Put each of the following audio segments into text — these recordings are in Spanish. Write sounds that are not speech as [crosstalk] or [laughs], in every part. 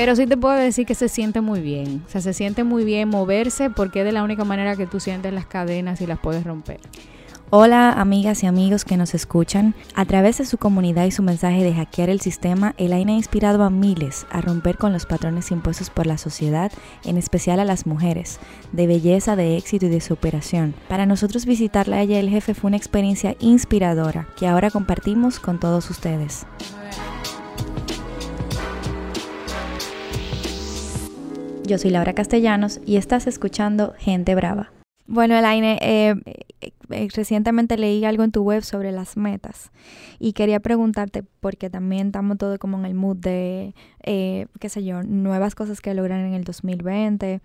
Pero sí te puedo decir que se siente muy bien. O sea, se siente muy bien moverse porque es de la única manera que tú sientes las cadenas y las puedes romper. Hola amigas y amigos que nos escuchan. A través de su comunidad y su mensaje de hackear el sistema, Elaine ha inspirado a miles a romper con los patrones impuestos por la sociedad, en especial a las mujeres, de belleza, de éxito y de superación. Para nosotros visitarla a ella el jefe fue una experiencia inspiradora que ahora compartimos con todos ustedes. Yo soy Laura Castellanos y estás escuchando Gente Brava. Bueno, Elaine, eh, eh, eh, recientemente leí algo en tu web sobre las metas y quería preguntarte, porque también estamos todos como en el mood de, qué sé yo, nuevas cosas que lograr en el 2020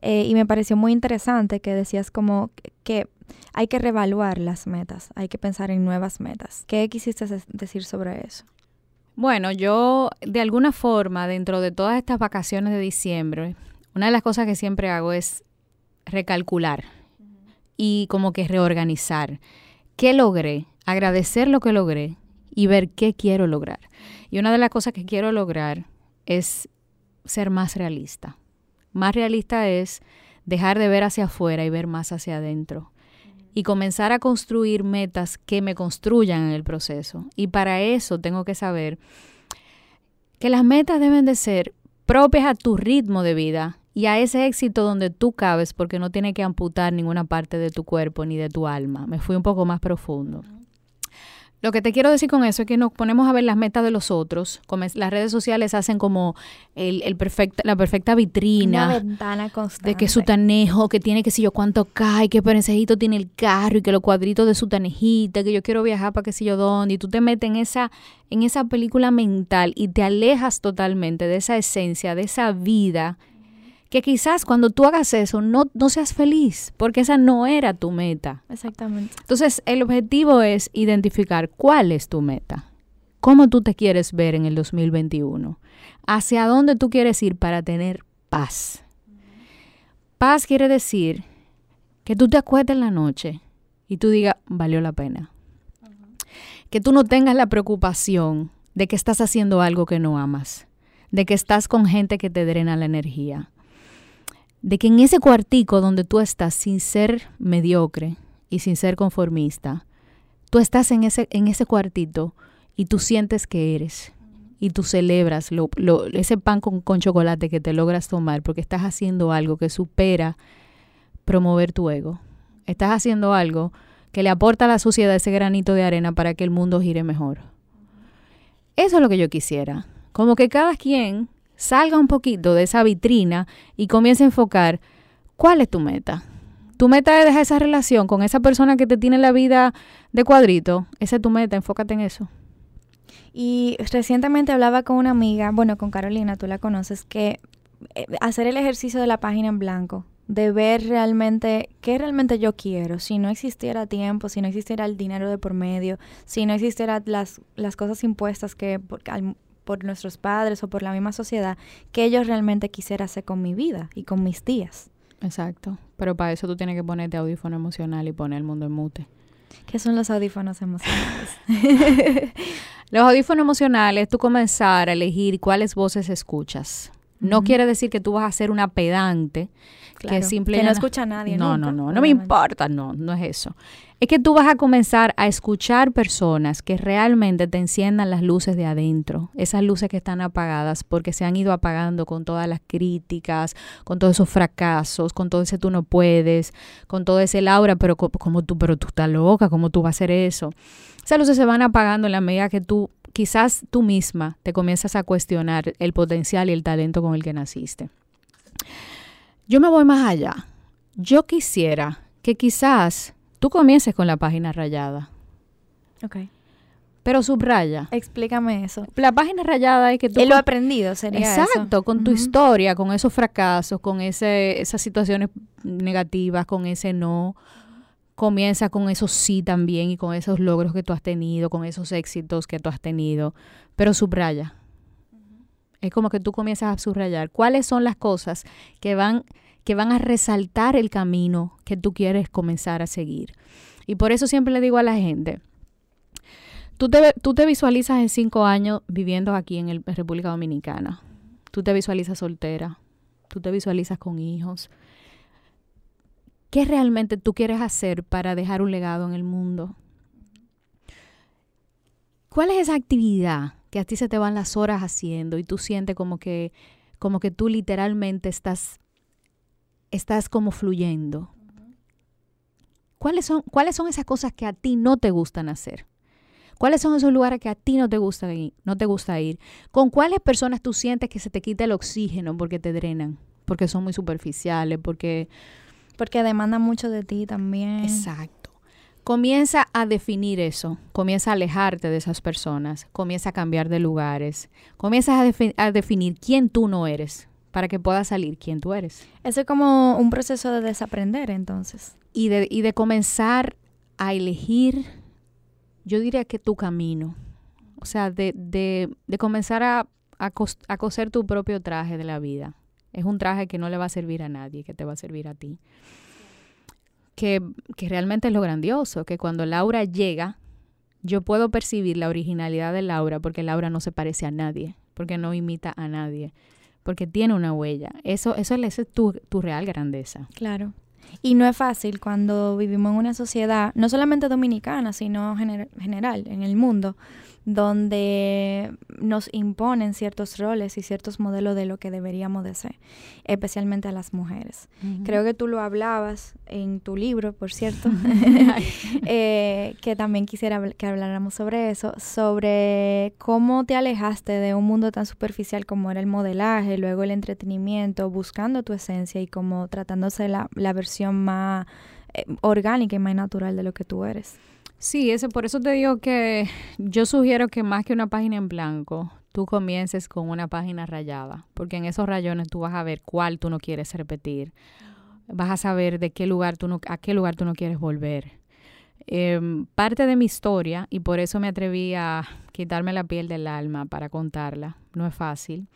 y me pareció muy interesante que decías como que hay que reevaluar las metas, hay que pensar en nuevas metas. ¿Qué quisiste decir sobre eso? Bueno, yo de alguna forma, dentro de todas estas vacaciones de diciembre, una de las cosas que siempre hago es recalcular y como que reorganizar. ¿Qué logré? Agradecer lo que logré y ver qué quiero lograr. Y una de las cosas que quiero lograr es ser más realista. Más realista es dejar de ver hacia afuera y ver más hacia adentro. Y comenzar a construir metas que me construyan en el proceso. Y para eso tengo que saber que las metas deben de ser propias a tu ritmo de vida y a ese éxito donde tú cabes porque no tiene que amputar ninguna parte de tu cuerpo ni de tu alma. Me fui un poco más profundo. Lo que te quiero decir con eso es que nos ponemos a ver las metas de los otros. Como las redes sociales hacen como el, el la perfecta vitrina. Una ventana constante. De que su tanejo, que tiene que si yo cuánto cae, que perencejito tiene el carro y que los cuadritos de su tanejita, que yo quiero viajar para que sé yo dónde. Y tú te metes en esa, en esa película mental y te alejas totalmente de esa esencia, de esa vida que quizás cuando tú hagas eso no, no seas feliz, porque esa no era tu meta. Exactamente. Entonces, el objetivo es identificar cuál es tu meta, cómo tú te quieres ver en el 2021, hacia dónde tú quieres ir para tener paz. Paz quiere decir que tú te acuestes en la noche y tú digas, valió la pena. Que tú no tengas la preocupación de que estás haciendo algo que no amas, de que estás con gente que te drena la energía, de que en ese cuartico donde tú estás sin ser mediocre y sin ser conformista, tú estás en ese, en ese cuartito y tú sientes que eres y tú celebras lo, ese pan con, con chocolate que te logras tomar porque estás haciendo algo que supera promover tu ego. Estás haciendo algo que le aporta a la sociedad ese granito de arena para que el mundo gire mejor. Eso es lo que yo quisiera. Como que cada quien salga un poquito de esa vitrina y comience a enfocar cuál es tu meta. Tu meta es dejar esa relación con esa persona que te tiene la vida de cuadrito. Esa es tu meta, enfócate en eso. Y recientemente hablaba con una amiga, bueno, con Carolina, tú la conoces, que eh, hacer el ejercicio de la página en blanco, de ver realmente qué realmente yo quiero. Si no existiera tiempo, si no existiera el dinero de por medio, si no existieran las, las cosas impuestas que nuestros padres o por la misma sociedad que yo realmente quisiera hacer con mi vida y con mis días. Exacto. Pero para eso tú tienes que ponerte audífono emocional y poner el mundo en mute. ¿Qué son los audífonos emocionales? [laughs] los audífonos emocionales, tú comenzar a elegir cuáles voces escuchas. No quiere decir que tú vas a ser una pedante, que simplemente... Que no escucha a nadie. No, no, no, no me importa, no, no es eso es que tú vas a comenzar a escuchar personas que realmente te enciendan las luces de adentro, esas luces que están apagadas porque se han ido apagando con todas las críticas, con todos esos fracasos, con todo ese tú no puedes, con todo ese Laura, pero como tú, pero tú estás loca, ¿cómo tú vas a hacer eso? Esas luces se van apagando en la medida que tú quizás tú misma te comienzas a cuestionar el potencial y el talento con el que naciste. Yo me voy más allá. Yo quisiera que quizás tú comiences con la página rayada. Ok. Pero subraya. Explícame eso. La página rayada es que tú... Él lo ha aprendido, sería Exacto, con tu historia, con esos fracasos, con ese, esas situaciones negativas, con ese no. Comienza con esos sí también y con esos logros que tú has tenido, con esos éxitos que tú has tenido. Pero subraya. Es como que tú comienzas a subrayar cuáles son las cosas que van que van a resaltar el camino que tú quieres comenzar a seguir. Y por eso siempre le digo a la gente, tú te, tú te visualizas en cinco años viviendo aquí en, el, República Dominicana. Tú te visualizas soltera, tú te visualizas con hijos. ¿Qué realmente tú quieres hacer para dejar un legado en el mundo? ¿Cuál es esa actividad que a ti se te van las horas haciendo y tú sientes como que, como que tú literalmente estás, estás como fluyendo? ¿Cuáles son, ¿Cuáles son esas cosas que a ti no te gustan hacer? ¿Cuáles son esos lugares que a ti no te gusta ir? No te gusta ir? ¿Con cuáles personas tú sientes que se te quita el oxígeno porque te drenan? Porque son muy superficiales, porque... Porque demandan mucho de ti también. Exacto. Comienza a definir eso, comienza a alejarte de esas personas, comienza a cambiar de lugares, comienza a, a definir quién tú no eres para que puedas salir quién tú eres. Eso es como un proceso de desaprender entonces. Y de, y de comenzar a elegir yo diría que tu camino. O sea, de, de, de comenzar a, a, a, coser tu propio traje de la vida. Es un traje que no le va a servir a nadie, que te va a servir a ti. Que, que realmente es lo grandioso, que cuando Laura llega, yo puedo percibir la originalidad de Laura porque Laura no se parece a nadie, porque no imita a nadie, porque tiene una huella. Eso, eso es tu, tu real grandeza. Claro. Y no es fácil cuando vivimos en una sociedad, no solamente dominicana, sino gener general, en el mundo, donde nos imponen ciertos roles y ciertos modelos de lo que deberíamos de ser, especialmente a las mujeres. Uh -huh. Creo que tú lo hablabas en tu libro, por cierto, [laughs] [laughs] eh, que también quisiera que habláramos sobre eso, sobre cómo te alejaste de un mundo tan superficial como era el modelaje, luego el entretenimiento, buscando tu esencia y como tratándose la, la versión más eh, orgánica y más natural de lo que tú eres. Sí, ese, por eso te digo que yo sugiero que más que una página en blanco, tú comiences con una página rayada, porque en esos rayones tú vas a ver cuál tú no quieres repetir, vas a saber de qué lugar tú no, a qué lugar tú no quieres volver. Eh, parte de mi historia, y por eso me atreví a quitarme la piel del alma para contarla, no es fácil,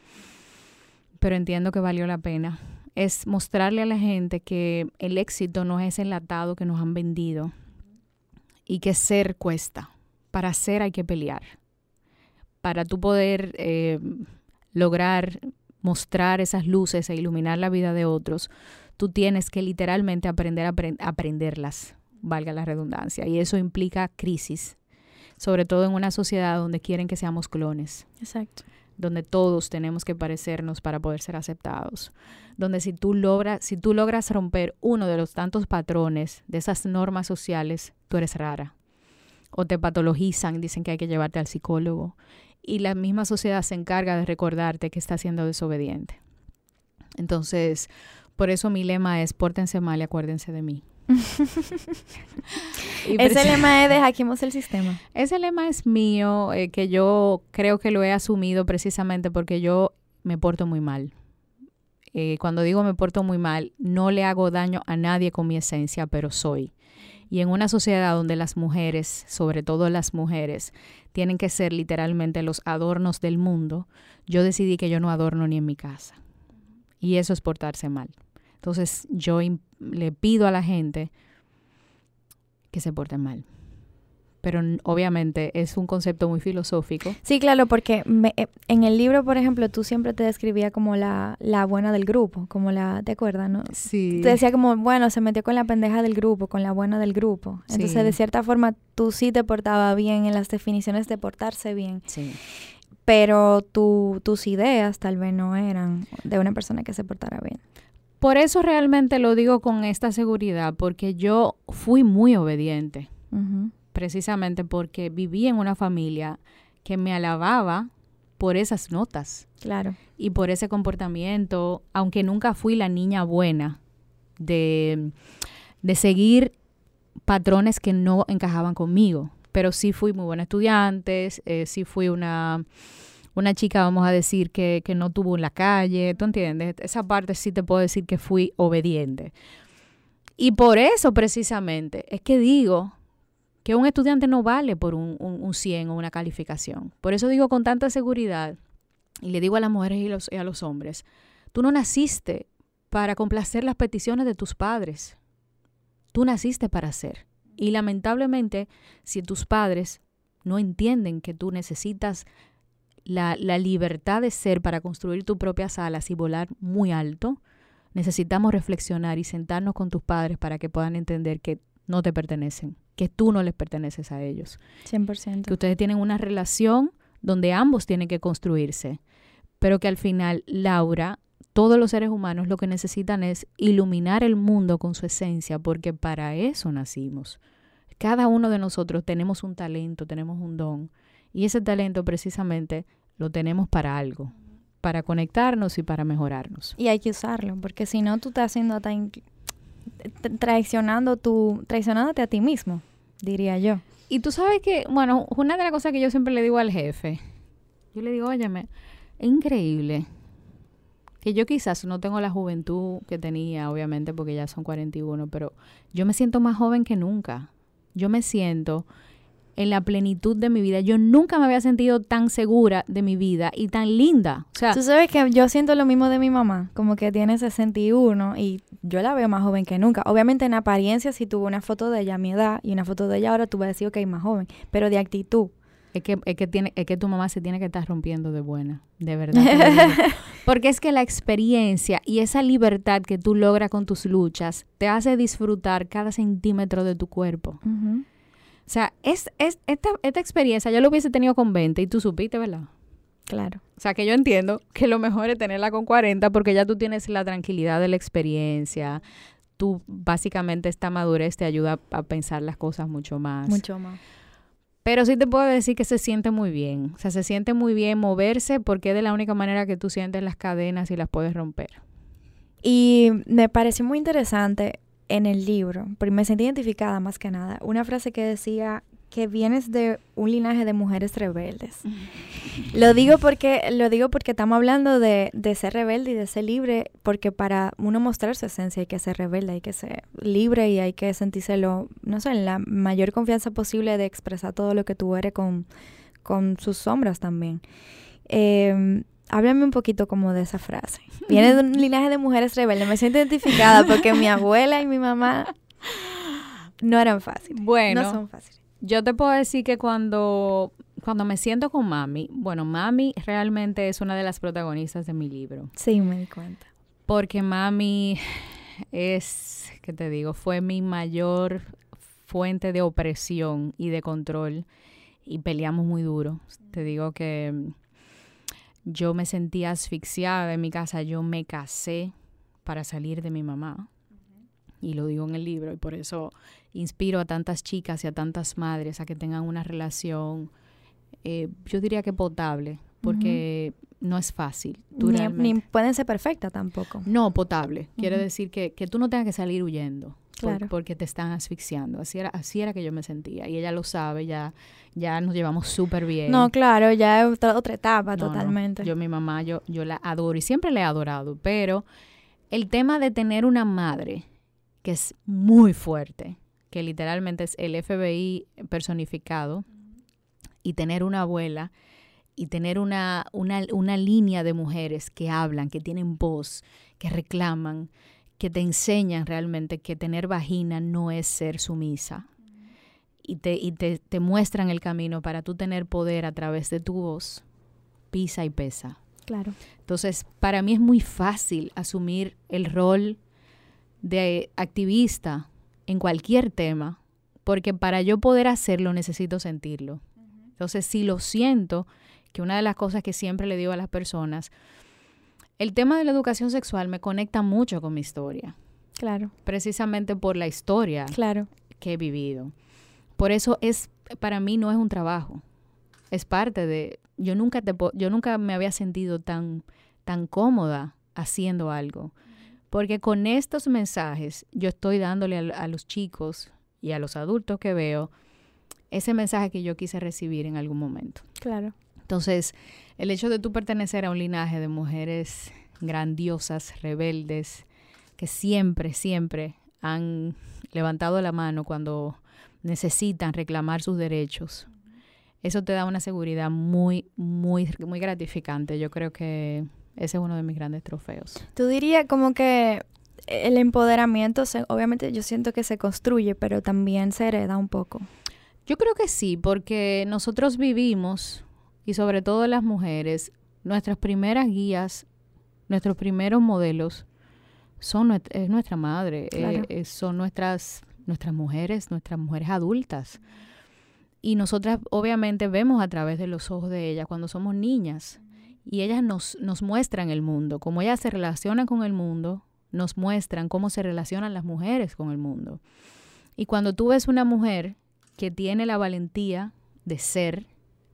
pero entiendo que valió la pena, es mostrarle a la gente que el éxito no es enlatado que nos han vendido, y que ser cuesta. Para ser hay que pelear. Para tú poder eh, lograr mostrar esas luces e iluminar la vida de otros, tú tienes que literalmente aprender a apre aprenderlas, valga la redundancia. Y eso implica crisis, sobre todo en una sociedad donde quieren que seamos clones. Exacto. Donde todos tenemos que parecernos para poder ser aceptados. Donde si tú, logras, si tú logras romper uno de los tantos patrones de esas normas sociales, tú eres rara. O te patologizan, dicen que hay que llevarte al psicólogo. Y la misma sociedad se encarga de recordarte que estás siendo desobediente. Entonces, por eso mi lema es, pórtense mal y acuérdense de mí. Ese lema es de hackeemos el sistema. Ese lema es mío, eh, que yo creo que lo he asumido precisamente porque yo me porto muy mal. Eh, cuando digo me porto muy mal, no le hago daño a nadie con mi esencia, pero soy. Y en una sociedad donde las mujeres, sobre todo las mujeres, tienen que ser literalmente los adornos del mundo, yo decidí que yo no adorno ni en mi casa. Y eso es portarse mal. Entonces yo le pido a la gente que se porten mal. Pero obviamente es un concepto muy filosófico. Sí, claro, porque me, en el libro, por ejemplo, tú siempre te describías como la, la buena del grupo, como la, ¿te acuerdas, no? Sí. Te decía como, bueno, se metió con la pendeja del grupo, con la buena del grupo. Entonces, Sí. de cierta forma, tú sí te portabas bien en las definiciones de portarse bien, Sí. pero tu, tus ideas tal vez no eran de una persona que se portara bien. Por eso realmente lo digo con esta seguridad, porque yo fui muy obediente. Precisamente porque viví en una familia que me alababa por esas notas Claro. y por ese comportamiento, aunque nunca fui la niña buena de, de seguir patrones que no encajaban conmigo, pero sí fui muy buena estudiante, eh, sí fui una, una chica, vamos a decir, que, que no tuvo en la calle, ¿tú entiendes? Esa parte sí te puedo decir que fui obediente. Y por eso precisamente es que digo que un estudiante no vale por un, un, un 100 o una calificación. Por eso digo con tanta seguridad, y le digo a las mujeres y, y a los hombres, tú no naciste para complacer las peticiones de tus padres. Tú naciste para ser. Y lamentablemente, si tus padres no entienden que tú necesitas la, la libertad de ser para construir tus propias alas y volar muy alto, necesitamos reflexionar y sentarnos con tus padres para que puedan entender que no te pertenecen, que tú no les perteneces a ellos. 100%. Que ustedes tienen una relación donde ambos tienen que construirse, pero que al final Laura, todos los seres humanos lo que necesitan es iluminar el mundo con su esencia, porque para eso nacimos. Cada uno de nosotros tenemos un talento, tenemos un don, y ese talento precisamente lo tenemos para algo, para conectarnos y para mejorarnos. Y hay que usarlo, porque si no, tú estás haciendo hasta traicionando tu, traicionándote a ti mismo, diría yo. Y tú sabes que, bueno, una de las cosas que yo siempre le digo al jefe, yo le digo, óyeme, es increíble que yo quizás no tengo la juventud que tenía, obviamente, porque ya son 41, pero yo me siento más joven que nunca. Yo me siento en la plenitud de mi vida. Yo nunca me había sentido tan segura de mi vida y tan linda. O sea, tú sabes que yo siento lo mismo de mi mamá, como que tiene 61 y yo la veo más joven que nunca. Obviamente en apariencia si tuve una foto de ella a mi edad y una foto de ella ahora tú vas a decir, que hay más joven, pero de actitud. Es que, es que, tiene, es que tu mamá se tiene que estar rompiendo de buena, de verdad. [laughs] Porque es que la experiencia y esa libertad que tú logras con tus luchas te hace disfrutar cada centímetro de tu cuerpo. O sea, es, es, esta, esta experiencia yo lo hubiese tenido con 20 y tú supiste, ¿verdad? Claro. O sea, que yo entiendo que lo mejor es tenerla con 40 porque ya tú tienes la tranquilidad de la experiencia. Tú, básicamente, esta madurez te ayuda a pensar las cosas mucho más. Mucho más. Pero sí te puedo decir que se siente muy bien. O sea, se siente muy bien moverse porque es de la única manera que tú sientes las cadenas y las puedes romper. Y me pareció muy interesante en el libro, porque me sentí identificada más que nada, una frase que decía que vienes de un linaje de mujeres rebeldes. [laughs] Lo digo porque, lo digo porque estamos hablando de, de, ser rebelde y de ser libre, porque para uno mostrar su esencia hay que ser rebelde, hay que ser libre y hay que sentirse lo, no sé, la mayor confianza posible de expresar todo lo que tú eres con, con sus sombras también. Eh, háblame un poquito como de esa frase. Viene de un [laughs] linaje de mujeres rebeldes. Me siento identificada porque mi abuela y mi mamá no eran fáciles. Bueno, no son fáciles. Yo te puedo decir que cuando, cuando me siento con mami, bueno, mami realmente es una de las protagonistas de mi libro. Sí, me di cuenta. Porque mami es, ¿qué te digo? Fue mi mayor fuente de opresión y de control y peleamos muy duro. Te digo que yo me sentía asfixiada en mi casa, yo me casé para salir de mi mamá. Y lo digo en el libro y por eso inspiro a tantas chicas y a tantas madres a que tengan una relación, eh, yo diría que potable, porque no es fácil. ni, pueden ser perfectas tampoco. No, potable. Quiere decir que, que tú no tengas que salir huyendo porque te están asfixiando. Así era, así era que yo me sentía. Y ella lo sabe, ya, ya nos llevamos súper bien. No, claro, ya es otra, etapa totalmente. Yo, mi mamá, yo, yo la adoro y siempre la he adorado. Pero el tema de tener una madre que es muy fuerte, que literalmente es el FBI personificado, y tener una abuela y tener una, una, una línea de mujeres que hablan, que tienen voz, que reclaman, que te enseñan realmente que tener vagina no es ser sumisa. Y, te, y te, te muestran el camino para tú tener poder a través de tu voz, pisa y pesa. Claro. Entonces, para mí es muy fácil asumir el rol de activista en cualquier tema, porque para yo poder hacerlo necesito sentirlo. Entonces, si lo siento, que una de las cosas que siempre le digo a las personas, el tema de la educación sexual me conecta mucho con mi historia. Claro. Precisamente por la historia claro. que he vivido. Por eso es, para mí no es un trabajo. Es parte de, yo nunca te, yo nunca me había sentido tan, tan cómoda haciendo algo. Porque con estos mensajes yo estoy dándole a, a los chicos y a los adultos que veo ese mensaje que yo quise recibir en algún momento. Claro. Entonces, el hecho de tú pertenecer a un linaje de mujeres grandiosas, rebeldes, que siempre, siempre han levantado la mano cuando necesitan reclamar sus derechos, eso te da una seguridad muy, muy, muy gratificante. Yo creo que ese es uno de mis grandes trofeos. Tú dirías como que el empoderamiento, obviamente yo siento que se construye, pero también se hereda un poco. Yo creo que sí, porque nosotros vivimos y sobre todo las mujeres, nuestras primeras guías, nuestros primeros modelos son es nuestra madre, eh, eh, son nuestras nuestras mujeres, nuestras mujeres adultas. Y nosotras obviamente vemos a través de los ojos de ellas cuando somos niñas y ellas nos, nos muestran el mundo, cómo ellas se relacionan con el mundo, nos muestran cómo se relacionan las mujeres con el mundo. Y cuando tú ves una mujer que tiene la valentía de ser,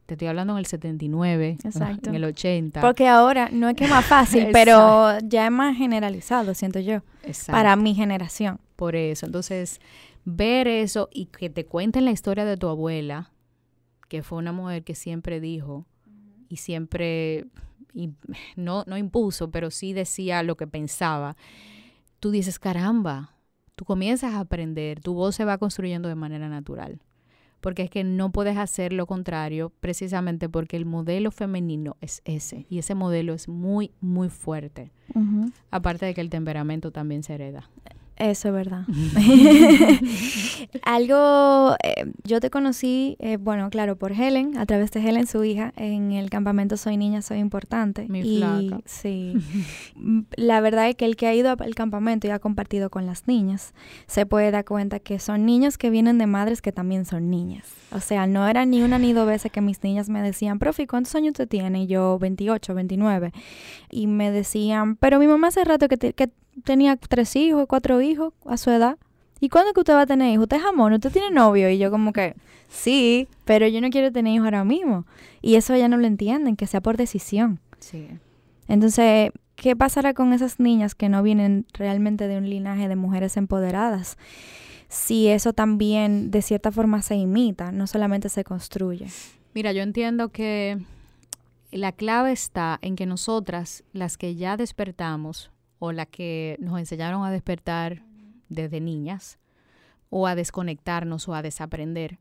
te estoy hablando en el 79, en el 80. Porque ahora no es que es más fácil, [laughs] pero ya es más generalizado, siento yo, para mi generación. Por eso, entonces, ver eso y que te cuenten la historia de tu abuela, que fue una mujer que siempre dijo y siempre, no, no impuso, pero sí decía lo que pensaba, tú dices, caramba, tú comienzas a aprender, tu voz se va construyendo de manera natural porque es que no puedes hacer lo contrario precisamente porque el modelo femenino es ese y ese modelo es muy, muy fuerte. Aparte de que el temperamento también se hereda. Eso es verdad. [laughs] [laughs] Algo, eh, yo te conocí, eh, bueno, claro, por Helen, a través de Helen, su hija, en el campamento Soy Niña, Soy Importante. Mi y, Sí. [laughs] la verdad es que el que ha ido al campamento y ha compartido con las niñas, se puede dar cuenta que son niños que vienen de madres que también son niñas. O sea, no era ni una ni dos veces que mis niñas me decían, profe, ¿cuántos años usted tiene? Y yo, 28, 29. Y me decían, pero mi mamá hace rato que, que tenía tres hijos, cuatro hijos a su edad. ¿Y cuándo que usted va a tener hijos? ¿Usted es jamón? ¿Usted tiene novio? Y yo como que, sí, pero yo no quiero tener hijos ahora mismo. Y eso ya no lo entienden, que sea por decisión. Sí. Entonces, ¿qué pasará con esas niñas que no vienen realmente de un linaje de mujeres empoderadas? Si eso también de cierta forma se imita, no solamente se construye. Mira, yo entiendo que la clave está en que nosotras, las que ya despertamos, o la que nos enseñaron a despertar desde niñas o a desconectarnos o a desaprender,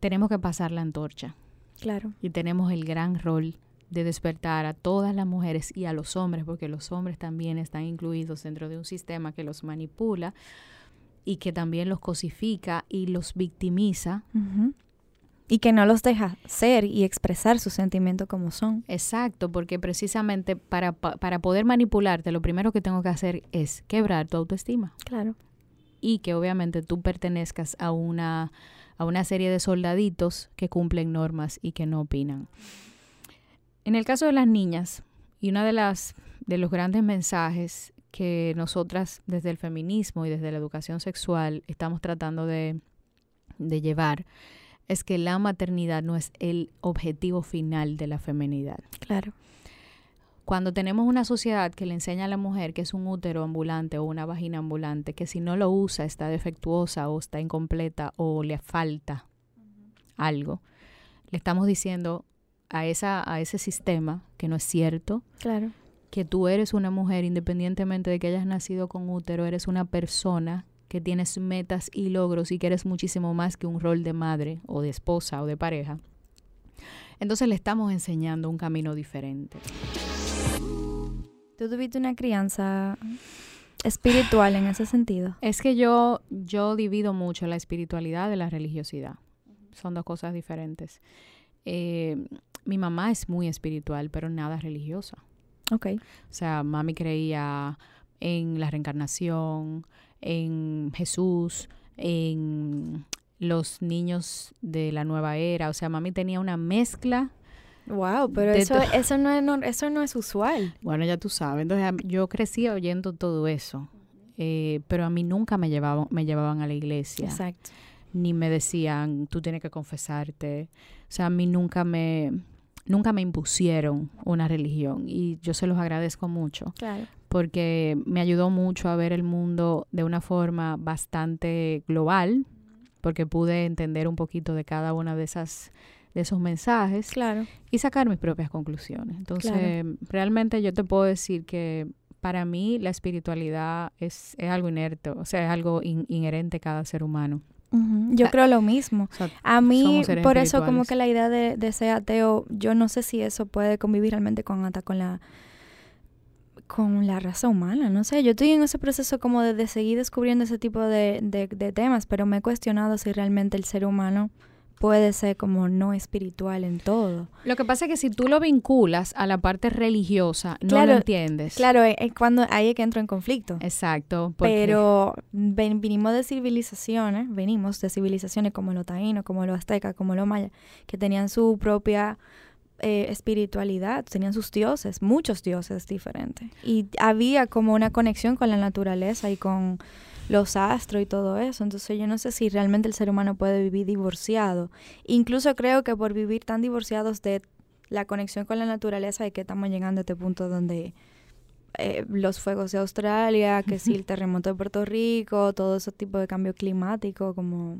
tenemos que pasar la antorcha. Claro. Y tenemos el gran rol de despertar a todas las mujeres y a los hombres, porque los hombres también están incluidos dentro de un sistema que los manipula y que también los cosifica y los victimiza y que no los deja ser y expresar sus sentimientos como son. Exacto, porque precisamente para, para poder manipularte, lo primero que tengo que hacer es quebrar tu autoestima. Claro. Y que obviamente tú pertenezcas a una, a una serie de soldaditos que cumplen normas y que no opinan. En el caso de las niñas, y una de las de los grandes mensajes que nosotras desde el feminismo y desde la educación sexual estamos tratando de, de llevar es que la maternidad no es el objetivo final de la feminidad. Claro. Cuando tenemos una sociedad que le enseña a la mujer que es un útero ambulante o una vagina ambulante, que si no lo usa está defectuosa o está incompleta o le falta algo, le estamos diciendo a, esa, a ese sistema que no es cierto. Claro. Que tú eres una mujer, independientemente de que hayas nacido con útero, eres una persona que tienes metas y logros y que eres muchísimo más que un rol de madre o de esposa o de pareja, entonces le estamos enseñando un camino diferente. ¿Tú tuviste una crianza espiritual en ese sentido? Es que yo, yo divido mucho la espiritualidad de la religiosidad. Son dos cosas diferentes. Eh, mi mamá es muy espiritual, pero nada religiosa. Ok. O sea, mami creía en la reencarnación, en Jesús, en los niños de la nueva era. O sea, mami tenía una mezcla. Wow, pero eso, eso, no es, eso no es usual. Bueno, ya tú sabes. Entonces, yo crecí oyendo todo eso. Eh, pero a mí nunca me llevaban, me llevaban a la iglesia. Exacto. Ni me decían, tú tienes que confesarte. O sea, a mí nunca me, nunca me impusieron una religión. Y yo se los agradezco mucho. Claro porque me ayudó mucho a ver el mundo de una forma bastante global, porque pude entender un poquito de cada una de esas de esos mensajes claro. y sacar mis propias conclusiones. Entonces, realmente yo te puedo decir que para mí la espiritualidad es, es algo inerte, o sea, es algo inherente a cada ser humano. Yo creo lo mismo. a mí, por eso como que la idea de, de, ser ateo, yo no sé si eso puede convivir realmente con hasta con la con la raza humana, no sé, yo estoy en ese proceso como de, seguir descubriendo ese tipo de, de, temas, pero me he cuestionado si realmente el ser humano puede ser como no espiritual en todo. Lo que pasa es que si tú lo vinculas a la parte religiosa, no lo entiendes. Claro, es eh, cuando ahí es que entro en conflicto. Exacto. Pero venimos de civilizaciones, venimos de civilizaciones como los taínos, como los aztecas, como los mayas, que tenían su propia eh, espiritualidad, tenían sus dioses, muchos dioses diferentes. Y había como una conexión con la naturaleza y con los astros y todo eso. Entonces yo no sé si realmente el ser humano puede vivir divorciado. Incluso creo que por vivir tan divorciados de la conexión con la naturaleza es que estamos llegando a este punto donde eh, los fuegos de Australia, que si el terremoto de Puerto Rico, todo ese tipo de cambio climático, como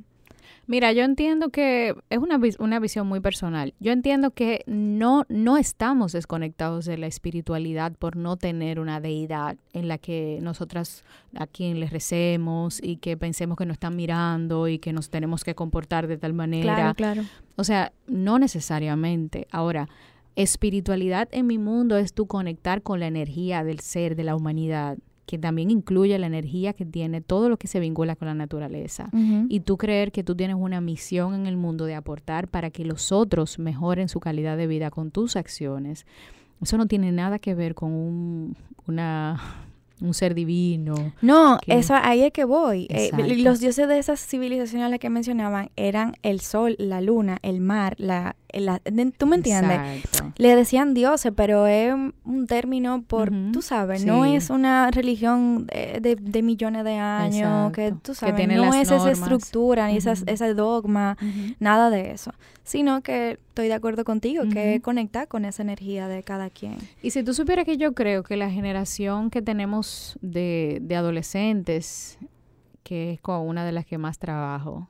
Mira, yo entiendo que es una, una visión muy personal. Yo entiendo que no, no estamos desconectados de la espiritualidad por no tener una deidad en la que nosotras a quien le recemos y que pensemos que nos están mirando y que nos tenemos que comportar de tal manera. Claro, claro. O sea, no necesariamente. Ahora, espiritualidad en mi mundo es tu conectar con la energía del ser, de la humanidad que también incluye la energía que tiene todo lo que se vincula con la naturaleza. Y tú creer que tú tienes una misión en el mundo de aportar para que los otros mejoren su calidad de vida con tus acciones. Eso no tiene nada que ver con un, una un ser divino. No, eso ahí es que voy. Eh, los dioses de esas civilizaciones a las que mencionaban eran el sol, la luna, el mar, la, ¿tú me entiendes? Le decían dioses, pero es un término por, tú sabes, no es una religión de, millones de años, que tú sabes, no es esa estructura, ni ese dogma, nada de eso, sino que estoy de acuerdo contigo, que conectar con esa energía de cada quien. Y si tú supieras que yo creo que la generación que tenemos de, de adolescentes, que es con una de las que más trabajo,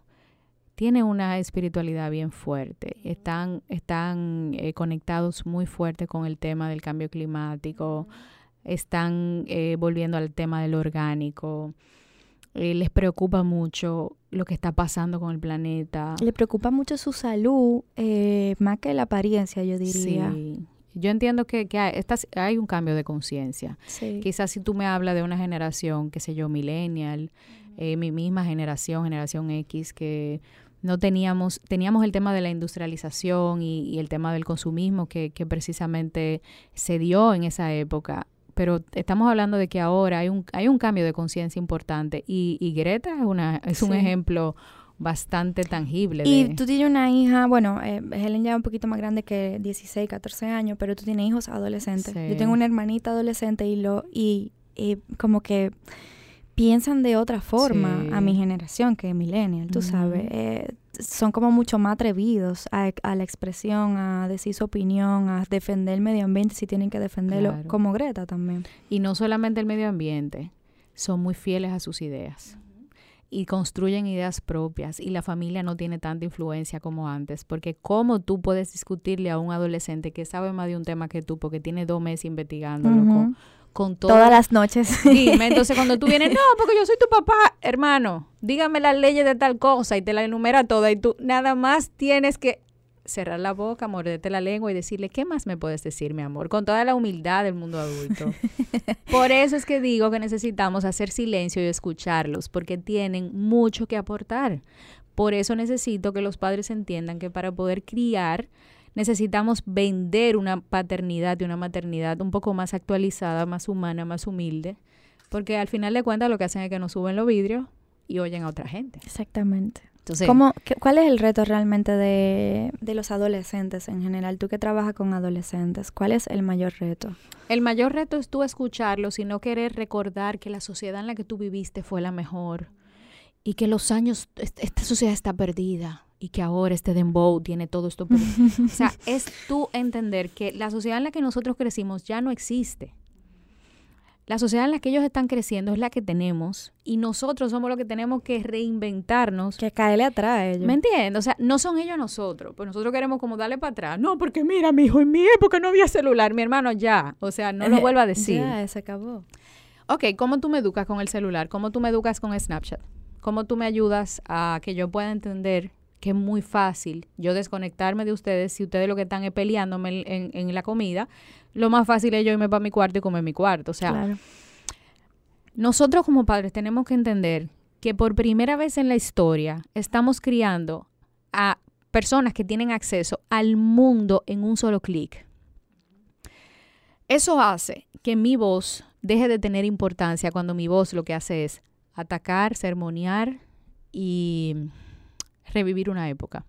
tiene una espiritualidad bien fuerte. Están, están eh, conectados muy fuerte con el tema del cambio climático, están eh, volviendo al tema del orgánico. Eh, les preocupa mucho lo que está pasando con el planeta. Les preocupa mucho su salud, más que la apariencia, yo diría. Sí. Yo entiendo que, que hay, hay, un cambio de conciencia. Quizás si tú me hablas de una generación, qué sé yo, millennial, mi misma generación, generación X, que no teníamos, teníamos el tema de la industrialización y, el tema del consumismo que, que, precisamente se dio en esa época. Pero estamos hablando de que ahora hay un, hay un cambio de conciencia importante y, y, Greta es, una, es un ejemplo bastante tangible. Y tú tienes una hija, bueno, eh, Helen ya es un poquito más grande que 16, 14 años, pero tú tienes hijos adolescentes. Yo tengo una hermanita adolescente y lo y, y como que piensan de otra forma a mi generación que es millennial, tú sabes. Eh, son como mucho más atrevidos a, la expresión, a decir su opinión, a defender el medio ambiente si tienen que defenderlo, como Greta también. Y no solamente el medio ambiente, son muy fieles a sus ideas y construyen ideas propias y la familia no tiene tanta influencia como antes, porque cómo tú puedes discutirle a un adolescente que sabe más de un tema que tú porque tiene dos meses investigándolo con todas las noches. [laughs] Dime, [laughs] entonces cuando tú vienes, no, porque yo soy tu papá, hermano, dígame las leyes de tal cosa y te la enumera toda y tú nada más tienes que cerrar la boca, morderte la lengua y decirle, ¿qué más me puedes decir, mi amor? Con toda la humildad del mundo adulto. [laughs] Por eso es que digo que necesitamos hacer silencio y escucharlos, porque tienen mucho que aportar. Por eso necesito que los padres entiendan que para poder criar necesitamos vender una paternidad y una maternidad un poco más actualizada, más humana, más humilde, porque al final de cuentas lo que hacen es que nos suben los vidrios y oyen a otra gente. Exactamente. Entonces, ¿Cómo, ¿Cuál es el reto realmente de, de los adolescentes en general? Tú que trabajas con adolescentes, ¿cuál es el mayor reto? El mayor reto es tú escucharlos y no querer recordar que la sociedad en la que tú viviste fue la mejor y que los años, esta sociedad está perdida y que ahora este dembow tiene todo esto. o sea, [laughs] es tú entender que la sociedad en la que nosotros crecimos ya no existe. La sociedad en la que ellos están creciendo es la que tenemos y nosotros somos los que tenemos que reinventarnos. Que caerle atrás a ellos. ¿Me entiendes? O sea, no son ellos nosotros. Pues nosotros queremos como darle para atrás. No, porque mira, mi hijo, en mi época no había celular. Mi hermano, ya. O sea, no lo vuelva a decir. ya, se acabó. Ok, ¿cómo tú me educas con el celular? ¿Cómo tú me educas con Snapchat? ¿Cómo tú me ayudas a que yo pueda entender que es muy fácil yo desconectarme de ustedes si ustedes lo que están es peleándome en, en la comida, lo más fácil es yo irme para mi cuarto y comer mi cuarto. O sea, nosotros como padres tenemos que entender que por primera vez en la historia estamos criando a personas que tienen acceso al mundo en un solo clic. Eso hace que mi voz deje de tener importancia cuando mi voz lo que hace es atacar, sermonear y revivir una época.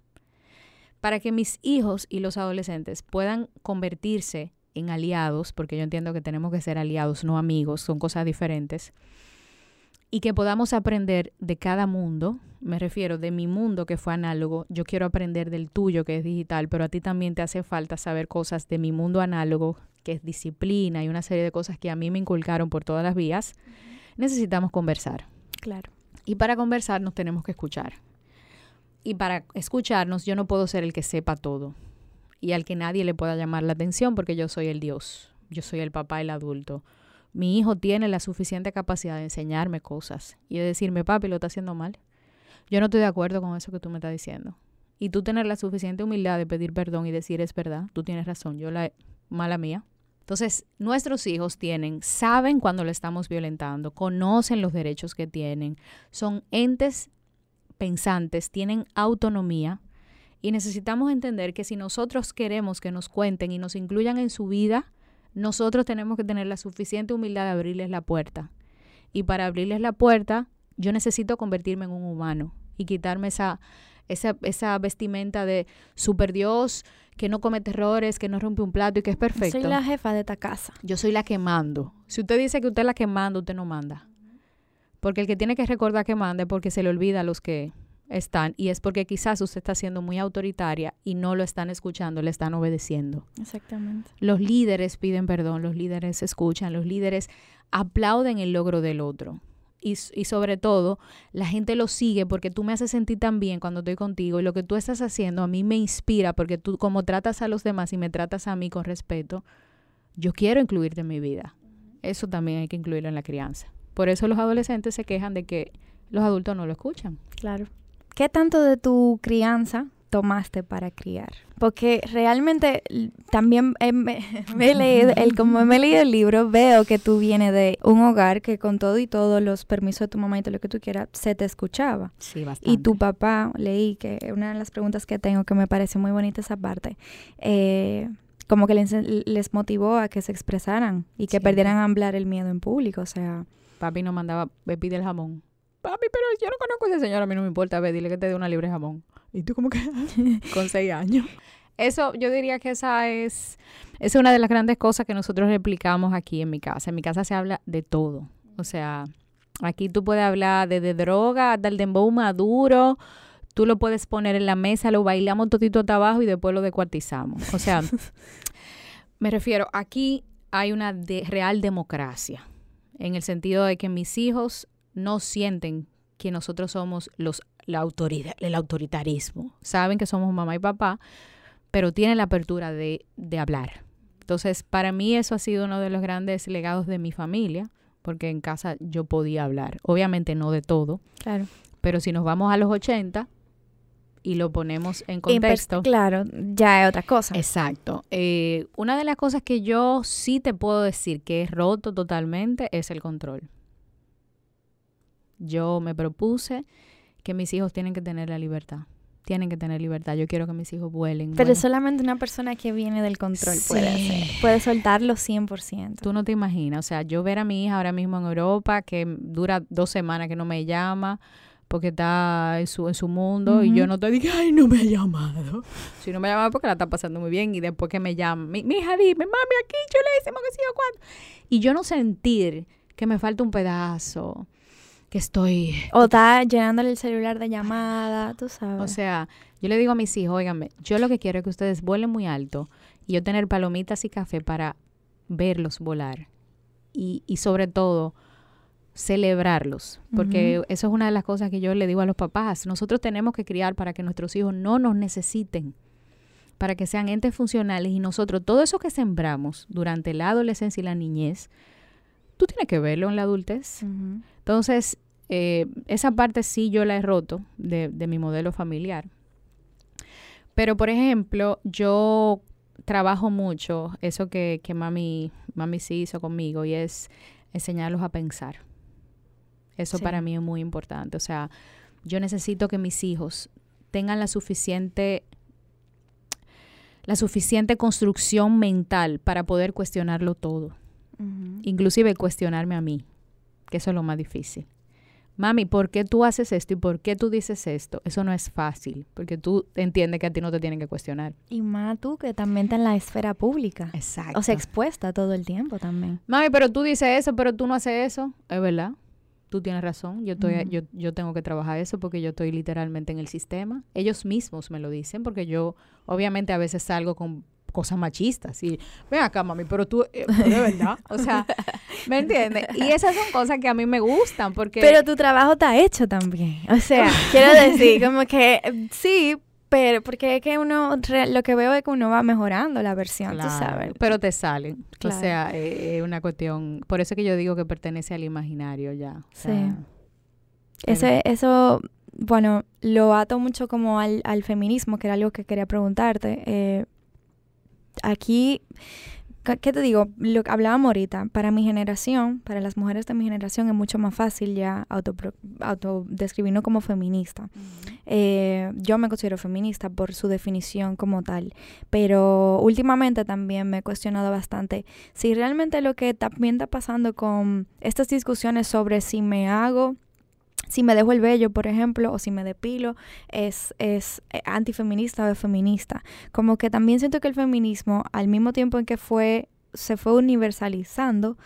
Para que mis hijos y los adolescentes puedan convertirse en aliados, porque yo entiendo que tenemos que ser aliados, no amigos, son cosas diferentes, y que podamos aprender de cada mundo, me refiero de mi mundo que fue análogo, yo quiero aprender del tuyo que es digital, pero a ti también te hace falta saber cosas de mi mundo análogo, que es disciplina y una serie de cosas que a mí me inculcaron por todas las vías, necesitamos conversar. Claro. Y para conversar nos tenemos que escuchar. Y para escucharnos yo no puedo ser el que sepa todo y al que nadie le pueda llamar la atención porque yo soy el Dios, yo soy el papá, el adulto. Mi hijo tiene la suficiente capacidad de enseñarme cosas y de decirme, papi, lo está haciendo mal. Yo no estoy de acuerdo con eso que tú me estás diciendo. Y tú tener la suficiente humildad de pedir perdón y decir, es verdad, tú tienes razón, yo la mala mía. Entonces, nuestros hijos tienen, saben cuando lo estamos violentando, conocen los derechos que tienen, son entes pensantes, tienen autonomía y necesitamos entender que si nosotros queremos que nos cuenten y nos incluyan en su vida, nosotros tenemos que tener la suficiente humildad de abrirles la puerta. Y para abrirles la puerta, yo necesito convertirme en un humano y quitarme esa, esa, esa vestimenta de super Dios, que no comete errores, que no rompe un plato y que es perfecto. Soy la jefa de esta casa. Yo soy la que mando. Si usted dice que usted es la que manda, usted no manda. Porque el que tiene que recordar que manda es porque se le olvida a los que están y es porque quizás usted está siendo muy autoritaria y no lo están escuchando, le están obedeciendo. Exactamente. Los líderes piden perdón, los líderes escuchan, los líderes aplauden el logro del otro. Y, y, sobre todo, la gente lo sigue porque tú me haces sentir tan bien cuando estoy contigo y lo que tú estás haciendo a mí me inspira porque tú como tratas a los demás y me tratas a mí con respeto, yo quiero incluirte en mi vida. Eso también hay que incluirlo en la crianza. Por eso los adolescentes se quejan de que los adultos no lo escuchan. Claro. ¿Qué tanto de tu crianza tomaste para criar? Porque realmente también [laughs] me, he leído, el, como me he leído el libro, veo que tú vienes de un hogar que con todo y todo los permisos de tu mamá y todo lo que tú quieras, se te escuchaba. Sí, bastante. Y tu papá, leí que una de las preguntas que tengo que me parece muy bonita esa parte, eh, como que les, les, motivó a que se expresaran y que perdieran a hablar el miedo en público, o sea... Papi no mandaba, me pide el jamón papi, pero yo no conozco a ese señor, a mí no me importa, ve, dile que te dé una libre jamón. Y tú como que [laughs] con seis años. Eso, yo diría que esa es, es una de las grandes cosas que nosotros replicamos aquí en mi casa. En mi casa se habla de todo. O sea, aquí tú puedes hablar de, de droga, del dembow maduro, tú lo puedes poner en la mesa, lo bailamos todito hasta abajo y después lo descuartizamos. O sea, [laughs] me refiero, aquí hay una de, real democracia, en el sentido de que mis hijos no sienten que nosotros somos los, la autoridad, el autoritarismo. Saben que somos mamá y papá, pero tienen la apertura de, de hablar. Entonces, para mí eso ha sido uno de los grandes legados de mi familia, porque en casa yo podía hablar. Obviamente no de todo. Claro. Pero si nos vamos a los 80 y lo ponemos en contexto. claro, ya es otra cosa. Exacto. Eh, una de las cosas que yo sí te puedo decir que he roto totalmente es el control yo me propuse que mis hijos tienen que tener la libertad. Tienen que tener libertad. Yo quiero que mis hijos vuelen. Pero solamente una persona que viene del control puede hacer. Puede soltarlo 100%. Tú no te imaginas. O sea, yo ver a mi hija ahora mismo en Europa, que dura dos semanas que no me llama, porque está en su, en su mundo, y yo no te digo, ay, no me ha llamado. [laughs] Si no me ha llamado porque la está pasando muy bien, y después que me llama, mi, hija dime, mami, aquí yo le decimos que sí o cuándo. Y yo no sentir que me falta un pedazo que estoy... O está llenándole el celular de llamada, tú sabes. O sea, yo le digo a mis hijos, óigame, yo lo que quiero es que ustedes vuelen muy alto y yo tener palomitas y café para verlos volar. Y, y sobre todo, celebrarlos, porque eso es una de las cosas que yo le digo a los papás. Nosotros tenemos que criar para que nuestros hijos no nos necesiten, para que sean entes funcionales y nosotros, todo eso que sembramos durante la adolescencia y la niñez, tú tienes que verlo en la adultez. Entonces, eh, esa parte sí yo la he roto de, mi modelo familiar. Pero, por ejemplo, yo trabajo mucho eso que, que mami, mami sí hizo conmigo y es enseñarlos a pensar. Eso para mí es muy importante. O sea, yo necesito que mis hijos tengan la suficiente la suficiente construcción mental para poder cuestionarlo todo. Inclusive cuestionarme a mí, que eso es lo más difícil. Mami, ¿por qué tú haces esto y por qué tú dices esto? Eso no es fácil, porque tú entiendes que a ti no te tienen que cuestionar. Y más tú que también está en la esfera pública. Exacto. O sea, expuesta todo el tiempo también. Mami, pero tú dices eso, pero tú no haces eso. Es verdad. Tú tienes razón. Yo, estoy, yo, yo tengo que trabajar eso porque yo estoy literalmente en el sistema. Ellos mismos me lo dicen porque yo obviamente a veces salgo con cosas machistas. Y ven acá, mami, pero tú, eh, de verdad. O sea, ¿me [laughs] entiendes? Y esas son cosas que a mí me gustan porque... Pero tu trabajo está hecho también. O sea, [laughs] quiero decir, como que sí, pero porque es que uno, lo que veo es que uno va mejorando la versión, tú sabes. Pero te salen. O sea, es una cuestión. Por eso es que yo digo que pertenece al imaginario ya. sí. Ese, eso, bueno, lo ato mucho como al, al, feminismo, que era algo que quería preguntarte. Eh, aquí ¿qué te digo? Lo que hablábamos ahorita, para mi generación, para las mujeres de mi generación es mucho más fácil ya autodescribirnos como feminista. Eh, yo me considero feminista por su definición como tal, pero últimamente también me he cuestionado bastante si realmente lo que también está pasando con estas discusiones sobre si me hago si me dejo el vello, por ejemplo, o si me depilo, es, es eh, antifeminista o feminista. Como que también siento que el feminismo, al mismo tiempo en que fue, se fue universalizando,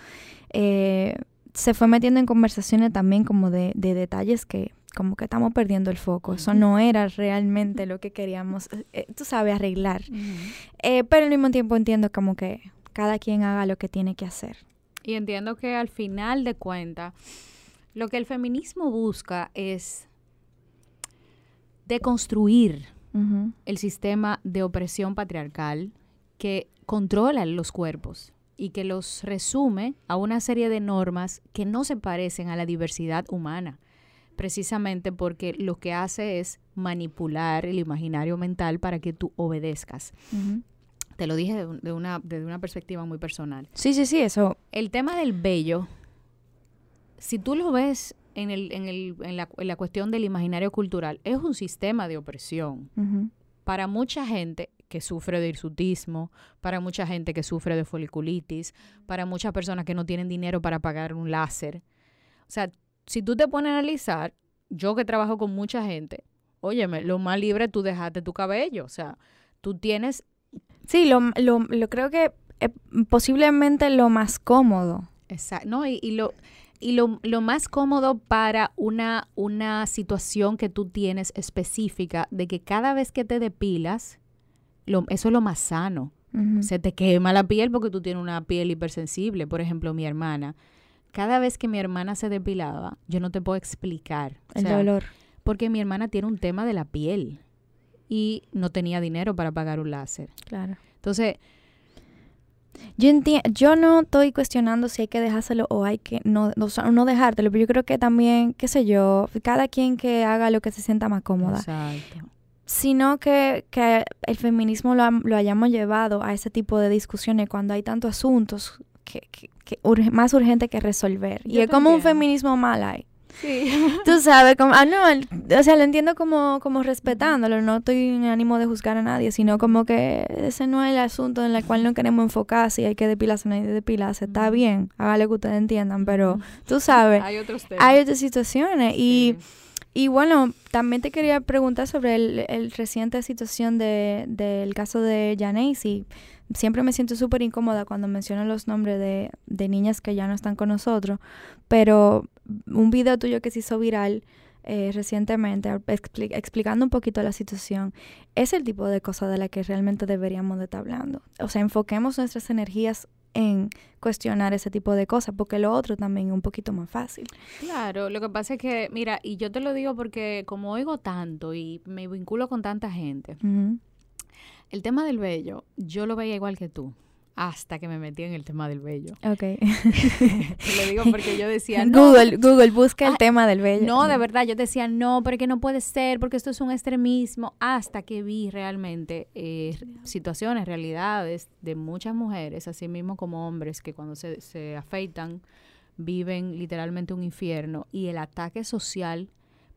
eh, se fue metiendo en conversaciones también como de, de, detalles que como que estamos perdiendo el foco. Eso no era realmente lo que queríamos, eh, tú sabes, arreglar. pero al mismo tiempo entiendo como que cada quien haga lo que tiene que hacer. Y entiendo que al final de cuentas lo que el feminismo busca es deconstruir el sistema de opresión patriarcal que controla los cuerpos y que los resume a una serie de normas que no se parecen a la diversidad humana, precisamente porque lo que hace es manipular el imaginario mental para que tú obedezcas. Te lo dije de, una, desde una perspectiva muy personal. Sí, sí, sí, eso. El tema del vello si tú lo ves en, el, en, el, en, la, en la cuestión del imaginario cultural, es un sistema de opresión. Para mucha gente que sufre de hirsutismo, para mucha gente que sufre de foliculitis, para muchas personas que no tienen dinero para pagar un láser. O sea, si tú te pones a analizar, yo que trabajo con mucha gente, óyeme, lo más libre tú dejaste tu cabello. O sea, tú tienes... Sí, lo, lo, lo creo que posiblemente lo más cómodo. Exacto. No, y, y lo y lo, lo, más cómodo para una, una situación que tú tienes específica de que cada vez que te depilas, lo, eso es lo más sano. Se te quema la piel porque tú tienes una piel hipersensible. Por ejemplo, mi hermana. Cada vez que mi hermana se depilaba, yo no te puedo explicar. El dolor. Porque mi hermana tiene un tema de la piel y no tenía dinero para pagar un láser. Claro. Entonces, yo yo no estoy cuestionando si hay que dejárselo o hay que no, no, no, dejártelo, pero yo creo que también, qué sé yo, cada quien que haga lo que se sienta más cómoda. Exacto. Sino que, que el feminismo lo, lo, hayamos llevado a ese tipo de discusiones cuando hay tantos asuntos que, que, que más urgentes que resolver. y es como un feminismo mal hay. Sí. [laughs] Tú sabes, como, ah, no, o sea, lo entiendo como, como respetándolo, no estoy en ánimo de juzgar a nadie, sino como que ese no es el asunto en el cual no queremos enfocar, si hay que depilarse o no hay que depilarse, está bien, hágale que ustedes entiendan, pero tú sabes, hay otros Hay otras situaciones. Y... Y bueno, también te quería preguntar sobre el, el reciente situación de, del caso de y Siempre me siento súper incómoda cuando menciono los nombres de, de niñas que ya no están con nosotros, pero un video tuyo que se hizo viral eh, recientemente explicando un poquito la situación, es el tipo de cosas de la que realmente deberíamos de estar hablando. O sea, enfoquemos nuestras energías en cuestionar ese tipo de cosas, porque lo otro también es un poquito más fácil. Claro, lo que pasa es que, mira, y yo te lo digo porque como oigo tanto y me vinculo con tanta gente, el tema del vello, yo lo veía igual que tú hasta que me metí en el tema del vello. Ok. [laughs] Lo digo porque yo decía, [laughs] no. Google, Google, busca el tema del vello. No, de verdad, yo decía, no, porque no puede ser, porque esto es un extremismo, hasta que vi realmente eh, situaciones, realidades de muchas mujeres, así mismo como hombres, que cuando se, se afeitan viven literalmente un infierno y el ataque social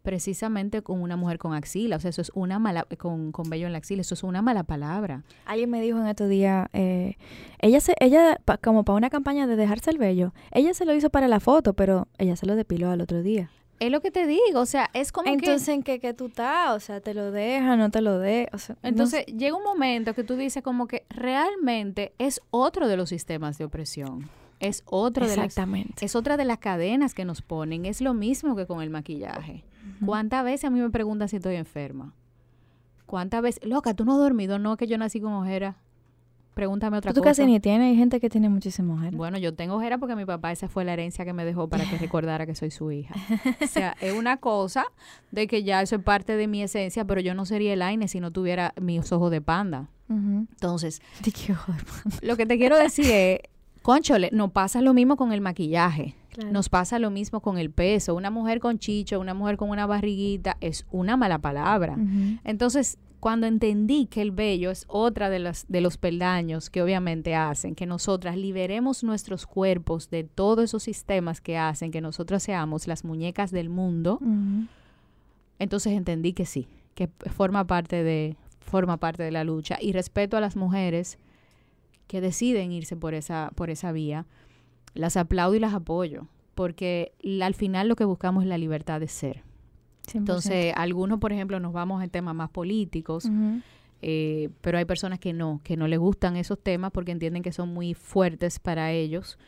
precisamente con una mujer con axila. O sea, eso es una mala, con, con vello en la axila, eso es una mala palabra. Alguien me dijo en estos días, eh, ella, se, ella como para una campaña de dejarse el vello, ella se lo hizo para la foto, pero ella se lo depiló al otro día. Es lo que te digo, o sea, es como Entonces, que... ¿en qué, tú estás? O sea, te lo deja, no te lo de, o sea, no Entonces, llega un momento que tú dices como que realmente es otro de los sistemas de opresión. Es otro de las, Exactamente. es otra de las cadenas que nos ponen. Es lo mismo que con el maquillaje. ¿Cuántas veces a mí me preguntan si estoy enferma? ¿Cuántas veces? Loca, ¿tú no has dormido? No, que yo nací con ojera. Pregúntame otra Tú cosa. casi ni tienes, hay gente que tiene muchísimas mujeres. Bueno, yo tengo ojera porque mi papá esa fue la herencia que me dejó para que [laughs] recordara que soy su hija. O sea, es una cosa de que ya eso es parte de mi esencia, pero yo no sería el Aine si no tuviera mis ojos de panda. Entonces, [laughs] joder, lo que te quiero decir es, conchole, nos pasa lo mismo con el maquillaje. Claro. Nos pasa lo mismo con el peso. Una mujer con chicho, una mujer con una barriguita, es una mala palabra. Entonces, cuando entendí que el vello es otra de, las, de los peldaños que obviamente hacen que nosotras liberemos nuestros cuerpos de todos esos sistemas que hacen que nosotros seamos las muñecas del mundo, entonces entendí que sí, que forma parte de forma parte de la lucha y respeto a las mujeres que deciden irse por esa por esa vía, las aplaudo y las apoyo, porque al final lo que buscamos es la libertad de ser. 100%. Entonces, algunos, por ejemplo, nos vamos en temas más políticos, eh, pero hay personas que no, que no les gustan esos temas porque entienden que son muy fuertes para ellos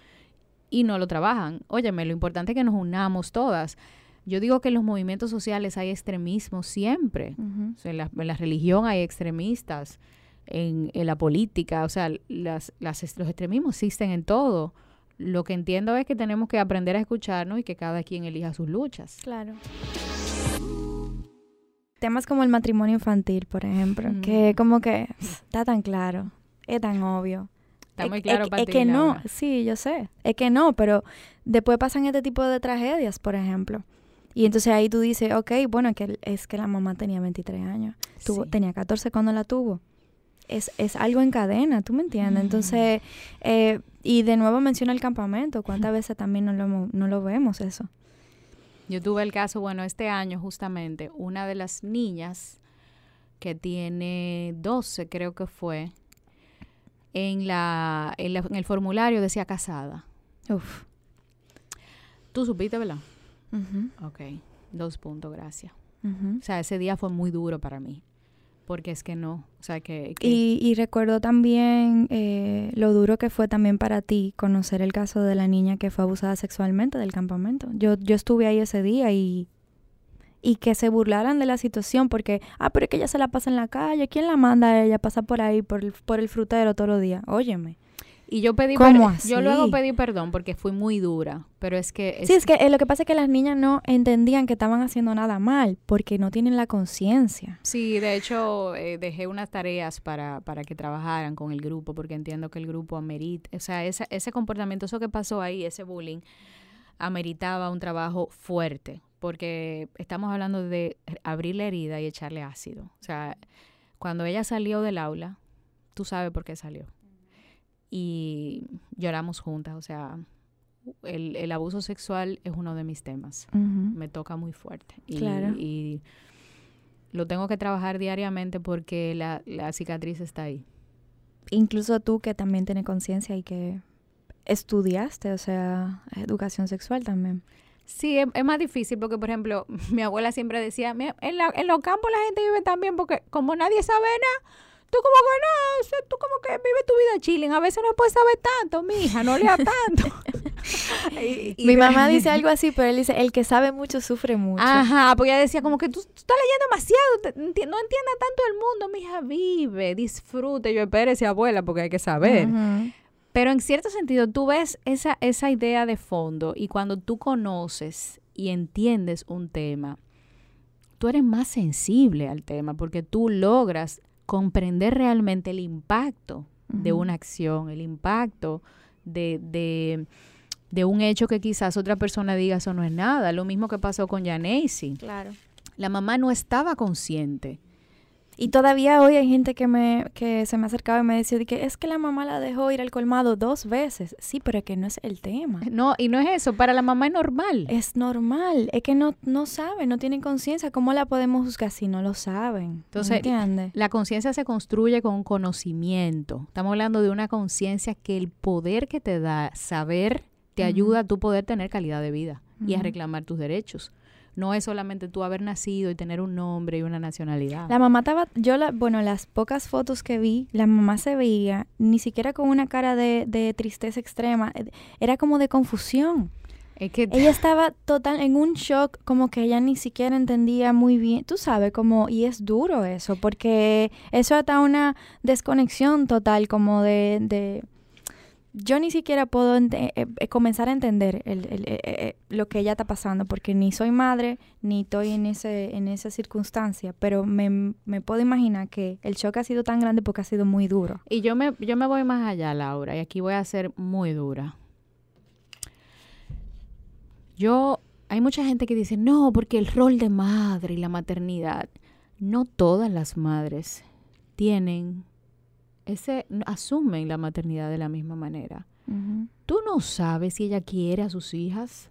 y no lo trabajan. Óyeme, lo importante es que nos unamos todas. Yo digo que en los movimientos sociales hay extremismo siempre. Ujú. O sea, en, la, en la religión hay extremistas, en, en la política, o sea, las, las, los extremismos existen en todo. Lo que entiendo es que tenemos que aprender a escucharnos y que cada quien elija sus luchas. Claro. Temas como el matrimonio infantil, por ejemplo, que como que está tan claro, es tan obvio. Está Es- muy es claro que- para es ti, que no, sí, yo sé. Es que no, pero después pasan este tipo de tragedias, por ejemplo. Y entonces ahí tú dices, ok, bueno, que es que la mamá tenía 23 años, tuvo, Sí. tenía 14 cuando la tuvo. Es, es algo en cadena, ¿tú me entiendes? Entonces, eh, y de nuevo menciona el campamento, ¿cuántas veces también no lo, no lo vemos eso? Yo tuve el caso, bueno, este año justamente, una de las niñas que tiene 12, creo que fue, en, la, en, la- en el formulario decía casada. Uf. Tú supiste, ¿verdad? Ujú, Ok, dos puntos, gracias. ujú. O sea, ese día fue muy duro para mí, porque es que no, o sea, que... Y, y recuerdo también eh, lo duro que fue también para ti conocer el caso de la niña que fue abusada sexualmente del campamento. Yo, yo estuve ahí ese día y, y que se burlaran de la situación porque, ah, pero es que ella se la pasa en la calle, ¿quién la manda a ella a pasar por ahí, por el, por el frutero todos los días? Óyeme. Y yo pedí... ¿Cómo per- Yo luego así? pedí perdón porque fui muy dura, pero es que... Sí, es que eh, lo que pasa es que las niñas no entendían que estaban haciendo nada mal porque no tienen la conciencia. Sí, de hecho eh, dejé unas tareas para, para que trabajaran con el grupo porque entiendo que el grupo amerita, o sea, ese, ese comportamiento, eso que pasó ahí, ese bullying, ameritaba un trabajo fuerte porque estamos hablando de abrir la herida y echarle ácido. O sea, cuando ella salió del aula, tú sabes por qué salió. Y lloramos juntas, o sea, el, el abuso sexual es uno de mis temas me toca muy fuerte. Y, Claro. y lo tengo que trabajar diariamente porque la, la cicatriz está ahí. Incluso tú que también tienes conciencia y que estudiaste, o sea, educación sexual también. Sí, es, es más difícil porque, por ejemplo, [laughs] mi abuela siempre decía, "Mi- en, la- en los campos la gente vive tan bien porque como nadie sabe nada, tú como que no, o sea, tú como que vive tu vida chilling. A veces no puedes saber tanto, mi hija, no lea tanto. [laughs] Y- y- Mi mamá dice algo así, pero él dice, el que sabe mucho sufre mucho. Ajá, porque ella decía como que tú, tú estás leyendo demasiado, te- no entienda tanto el mundo, mi hija vive, disfrute, yo espérese abuela porque hay que saber. Pero en cierto sentido, tú ves esa, esa idea de fondo y cuando tú conoces y entiendes un tema, tú eres más sensible al tema porque tú logras comprender realmente el impacto de una acción, el impacto de, de, de un hecho que quizás otra persona diga eso no es nada. Lo mismo que pasó con Janacy. Claro. La mamá no estaba consciente Y todavía hoy hay gente que me que se me acercaba y me decía que es que la mamá la dejó ir al colmado dos veces. Sí, pero es que no es el tema. No, y no es eso, para la mamá es normal. Es normal, es que no, no saben, no tienen conciencia. ¿Cómo la podemos juzgar si no lo saben? Entonces, la conciencia se construye con conocimiento. Estamos hablando de una conciencia que el poder que te da saber te ayuda a tu poder tener calidad de vida y a reclamar tus derechos. No es solamente tú haber nacido y tener un nombre y una nacionalidad. La mamá estaba, yo, la, bueno, las pocas fotos que vi, la mamá se veía ni siquiera con una cara de, de tristeza extrema, eh, era como de confusión. Es que ella [laughs] estaba total en un shock, como que ella ni siquiera entendía muy bien, tú sabes, como, y es duro eso, porque eso hasta una desconexión total, como de, de yo ni siquiera puedo eh, eh, comenzar a entender el, eh, lo que ella está pasando, porque ni soy madre, ni estoy en, ese, en esa circunstancia, pero me, me, puedo imaginar que el shock ha sido tan grande porque ha sido muy duro. Y yo me, yo me voy más allá, Laura, y aquí voy a ser muy dura. Yo, hay mucha gente que dice, no, porque el rol de madre y la maternidad, no todas las madres tienen ese asumen la maternidad de la misma manera. Tú no sabes si ella quiere a sus hijas.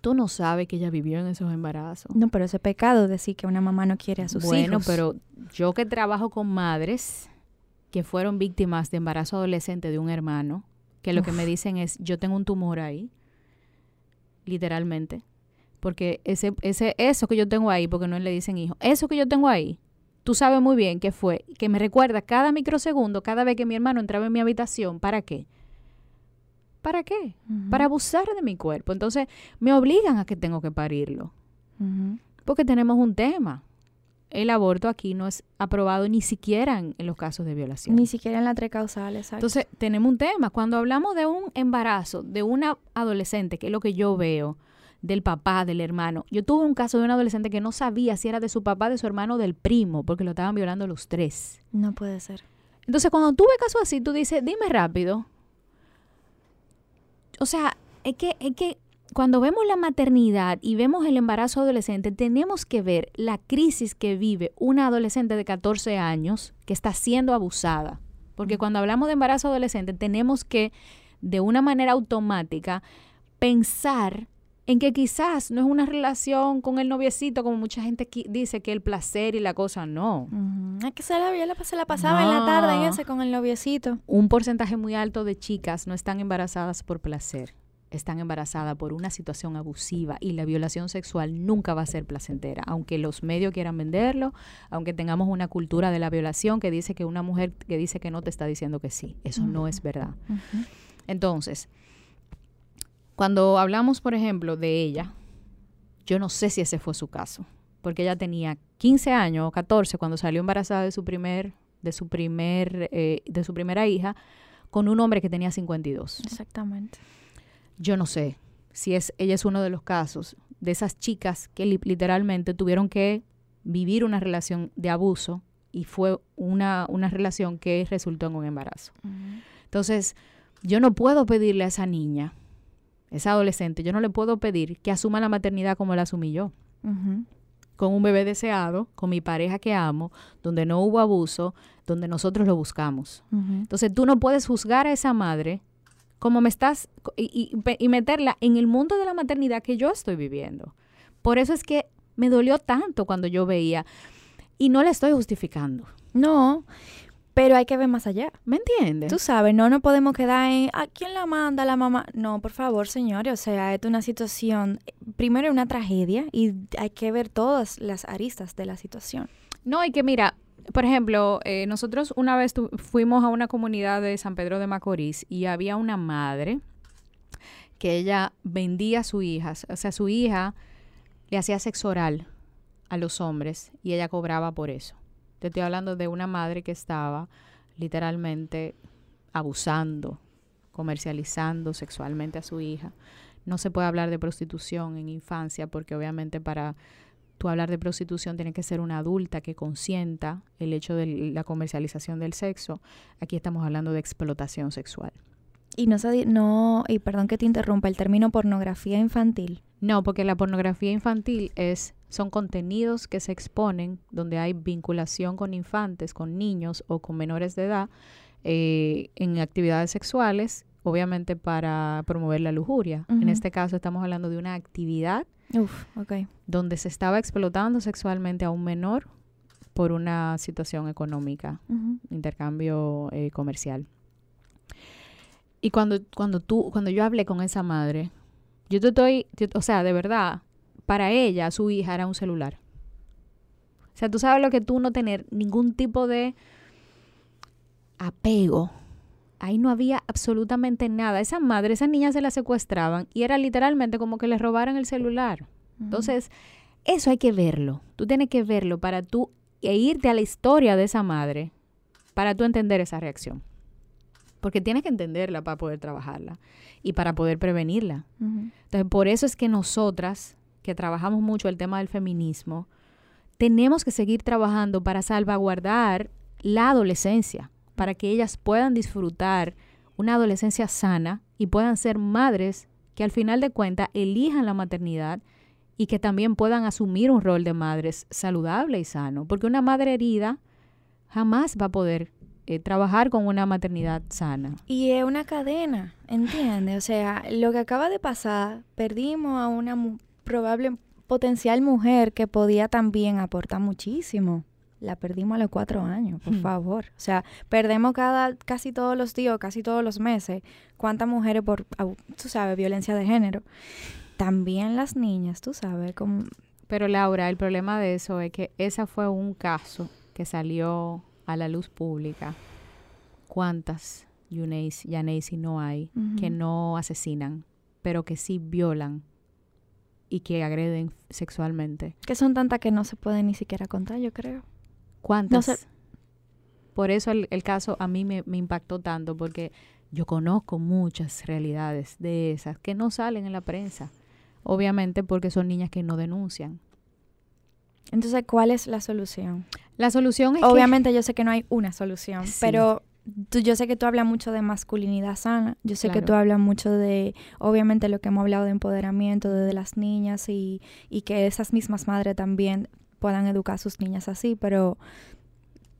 Tú no sabes que ella vivió en esos embarazos. No, pero ese pecado decir que una mamá no quiere a sus hijos. Bueno, pero yo que trabajo con madres que fueron víctimas de embarazo adolescente de un hermano, que lo que me dicen es, yo tengo un tumor ahí, literalmente, porque ese, ese, eso que yo tengo ahí, porque no le dicen hijo, eso que yo tengo ahí, tú sabes muy bien qué fue, que me recuerda cada microsegundo, cada vez que mi hermano entraba en mi habitación, ¿para qué? ¿Para qué? Para abusar de mi cuerpo. Entonces, me obligan a que tengo que parirlo. Porque tenemos un tema. El aborto aquí no es aprobado ni siquiera en, los casos de violación. Ni siquiera en la tres causales. Entonces, tenemos un tema. Cuando hablamos de un embarazo de una adolescente, que es lo que yo veo, del papá, del hermano. Yo tuve un caso de un adolescente que no sabía si era de su papá, de su hermano o del primo, porque lo estaban violando los tres. No puede ser. Entonces, cuando tú ves caso así, tú dices, dime rápido. O sea, es que, es que cuando vemos la maternidad y vemos el embarazo adolescente, tenemos que ver la crisis que vive una adolescente de 14 años que está siendo abusada. Porque cuando hablamos de embarazo adolescente, tenemos que, de una manera automática, pensar en que quizás no es una relación con el noviecito, como mucha gente dice que el placer y la cosa, no. Es que se la, la, se la pasaba en la tarde ese con el noviecito. Un porcentaje muy alto de chicas no están embarazadas por placer, están embarazadas por una situación abusiva y la violación sexual nunca va a ser placentera, aunque los medios quieran venderlo, aunque tengamos una cultura de la violación que dice que una mujer que dice que no te está diciendo que sí, eso no es verdad. Entonces, cuando hablamos, por ejemplo, de ella, yo no sé si ese fue su caso, porque ella tenía 15 años o 14 cuando salió embarazada de su primer, de su primer, eh, de su primera hija, con un hombre que tenía 52. Exactamente. Yo no sé si es, ella es uno de los casos de esas chicas que literalmente tuvieron que vivir una relación de abuso y fue una, una relación que resultó en un embarazo. Entonces, yo no puedo pedirle a esa niña esa adolescente, yo no le puedo pedir que asuma la maternidad como la asumí yo. Con un bebé deseado, con mi pareja que amo, donde no hubo abuso, donde nosotros lo buscamos. Entonces tú no puedes juzgar a esa madre como me estás y, y, meterla en el mundo de la maternidad que yo estoy viviendo. Por eso es que me dolió tanto cuando yo veía y no la estoy justificando. No, pero hay que ver más allá. ¿Me entiendes? Tú sabes, no nos podemos quedar en ¿a quién la manda la mamá? No, por favor, señores. O sea, es una situación, primero una tragedia y hay que ver todas las aristas de la situación. No, y que mira, por ejemplo, eh, nosotros una vez fuimos a una comunidad de San Pedro de Macorís y había una madre que ella vendía a su hija, o sea, su hija le hacía sexo oral a los hombres y ella cobraba por eso. Te estoy hablando de una madre que estaba literalmente abusando, comercializando sexualmente a su hija. No se puede hablar de prostitución en infancia porque obviamente para tú hablar de prostitución tiene que ser una adulta que consienta el hecho de la comercialización del sexo. Aquí estamos hablando de explotación sexual. Y no, no, y perdón que te interrumpa, el término pornografía infantil. No, porque la pornografía infantil es son contenidos que se exponen donde hay vinculación con infantes, con niños o con menores de edad eh, en actividades sexuales, obviamente para promover la lujuria. En este caso estamos hablando de una actividad donde se estaba explotando sexualmente a un menor por una situación económica, intercambio eh, comercial. Y cuando, cuando tú, cuando yo hablé con esa madre, yo te estoy, o sea, de verdad, para ella, su hija era un celular. O sea, tú sabes lo que tú no tener ningún tipo de apego. Ahí no había absolutamente nada. Esa madre, esa niña se la secuestraban y era literalmente como que le robaran el celular. Entonces, eso hay que verlo. Tú tienes que verlo para tú e irte a la historia de esa madre para tú entender esa reacción porque tienes que entenderla para poder trabajarla y para poder prevenirla. Entonces, por eso es que nosotras, que trabajamos mucho el tema del feminismo, tenemos que seguir trabajando para salvaguardar la adolescencia, para que ellas puedan disfrutar una adolescencia sana y puedan ser madres que al final de cuentas elijan la maternidad y que también puedan asumir un rol de madres saludable y sano, porque una madre herida jamás va a poder eh, trabajar con una maternidad sana. Y es una cadena, ¿entiendes? O sea, lo que acaba de pasar, perdimos a una probable potencial mujer que podía también aportar muchísimo. La perdimos a los cuatro años, por hmm. favor. O sea, perdemos cada, casi todos los días, casi todos los meses, cuántas mujeres por, tú sabes, violencia de género. También las niñas, tú sabes, como... Pero Laura, el problema de eso es que ese fue un caso que salió a la luz pública cuántas Yaneisi no hay que no asesinan, pero que sí violan y que agreden sexualmente. Que son tantas que no se pueden ni siquiera contar, yo creo. ¿Cuántas? Por eso el, caso a mí me, me, impactó tanto, porque yo conozco muchas realidades de esas que no salen en la prensa. Obviamente porque son niñas que no denuncian. Entonces, ¿cuál es la solución? La solución es Obviamente yo sé que no hay una solución, pero yo sé que tú hablas mucho de masculinidad sana, yo sé que tú hablas mucho de, obviamente lo que hemos hablado de empoderamiento de, las niñas y, y que esas mismas madres también puedan educar a sus niñas así, pero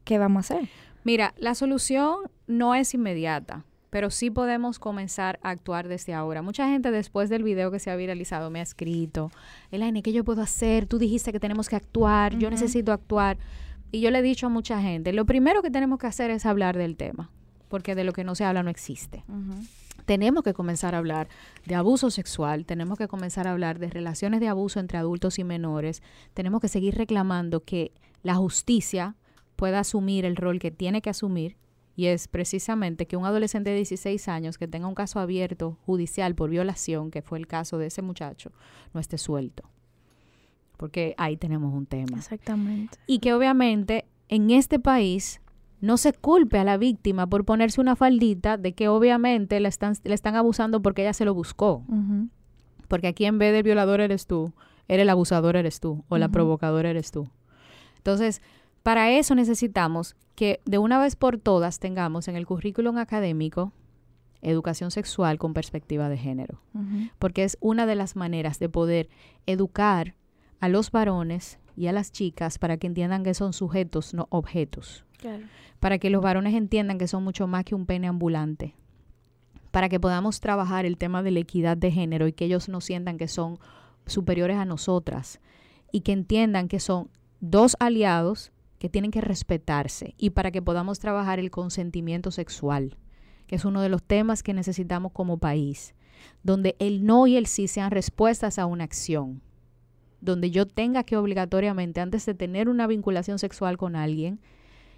¿qué vamos a hacer? Mira, la solución no es inmediata pero sí podemos comenzar a actuar desde ahora. Mucha gente después del video que se ha viralizado me ha escrito, Elaine, ¿qué yo puedo hacer? Tú dijiste que tenemos que actuar, yo necesito actuar. Y yo le he dicho a mucha gente, lo primero que tenemos que hacer es hablar del tema, porque de lo que no se habla no existe. Tenemos que comenzar a hablar de abuso sexual, tenemos que comenzar a hablar de relaciones de abuso entre adultos y menores, tenemos que seguir reclamando que la justicia pueda asumir el rol que tiene que asumir y es precisamente que un adolescente de 16 años que tenga un caso abierto judicial por violación, que fue el caso de ese muchacho, no esté suelto. Porque ahí tenemos un tema. Exactamente. Y que obviamente en este país no se culpe a la víctima por ponerse una faldita de que obviamente le están, le están abusando porque ella se lo buscó. Porque aquí en vez del violador eres tú, eres el abusador eres tú o la provocadora eres tú. Entonces, para eso necesitamos que de una vez por todas tengamos en el currículum académico educación sexual con perspectiva de género, porque es una de las maneras de poder educar a los varones y a las chicas para que entiendan que son sujetos, no objetos. Para que los varones entiendan que son mucho más que un pene ambulante. Para que podamos trabajar el tema de la equidad de género y que ellos no sientan que son superiores a nosotras y que entiendan que son dos aliados que tienen que respetarse y para que podamos trabajar el consentimiento sexual, que es uno de los temas que necesitamos como país, donde el no y el sí sean respuestas a una acción, donde yo tenga que obligatoriamente, antes de tener una vinculación sexual con alguien,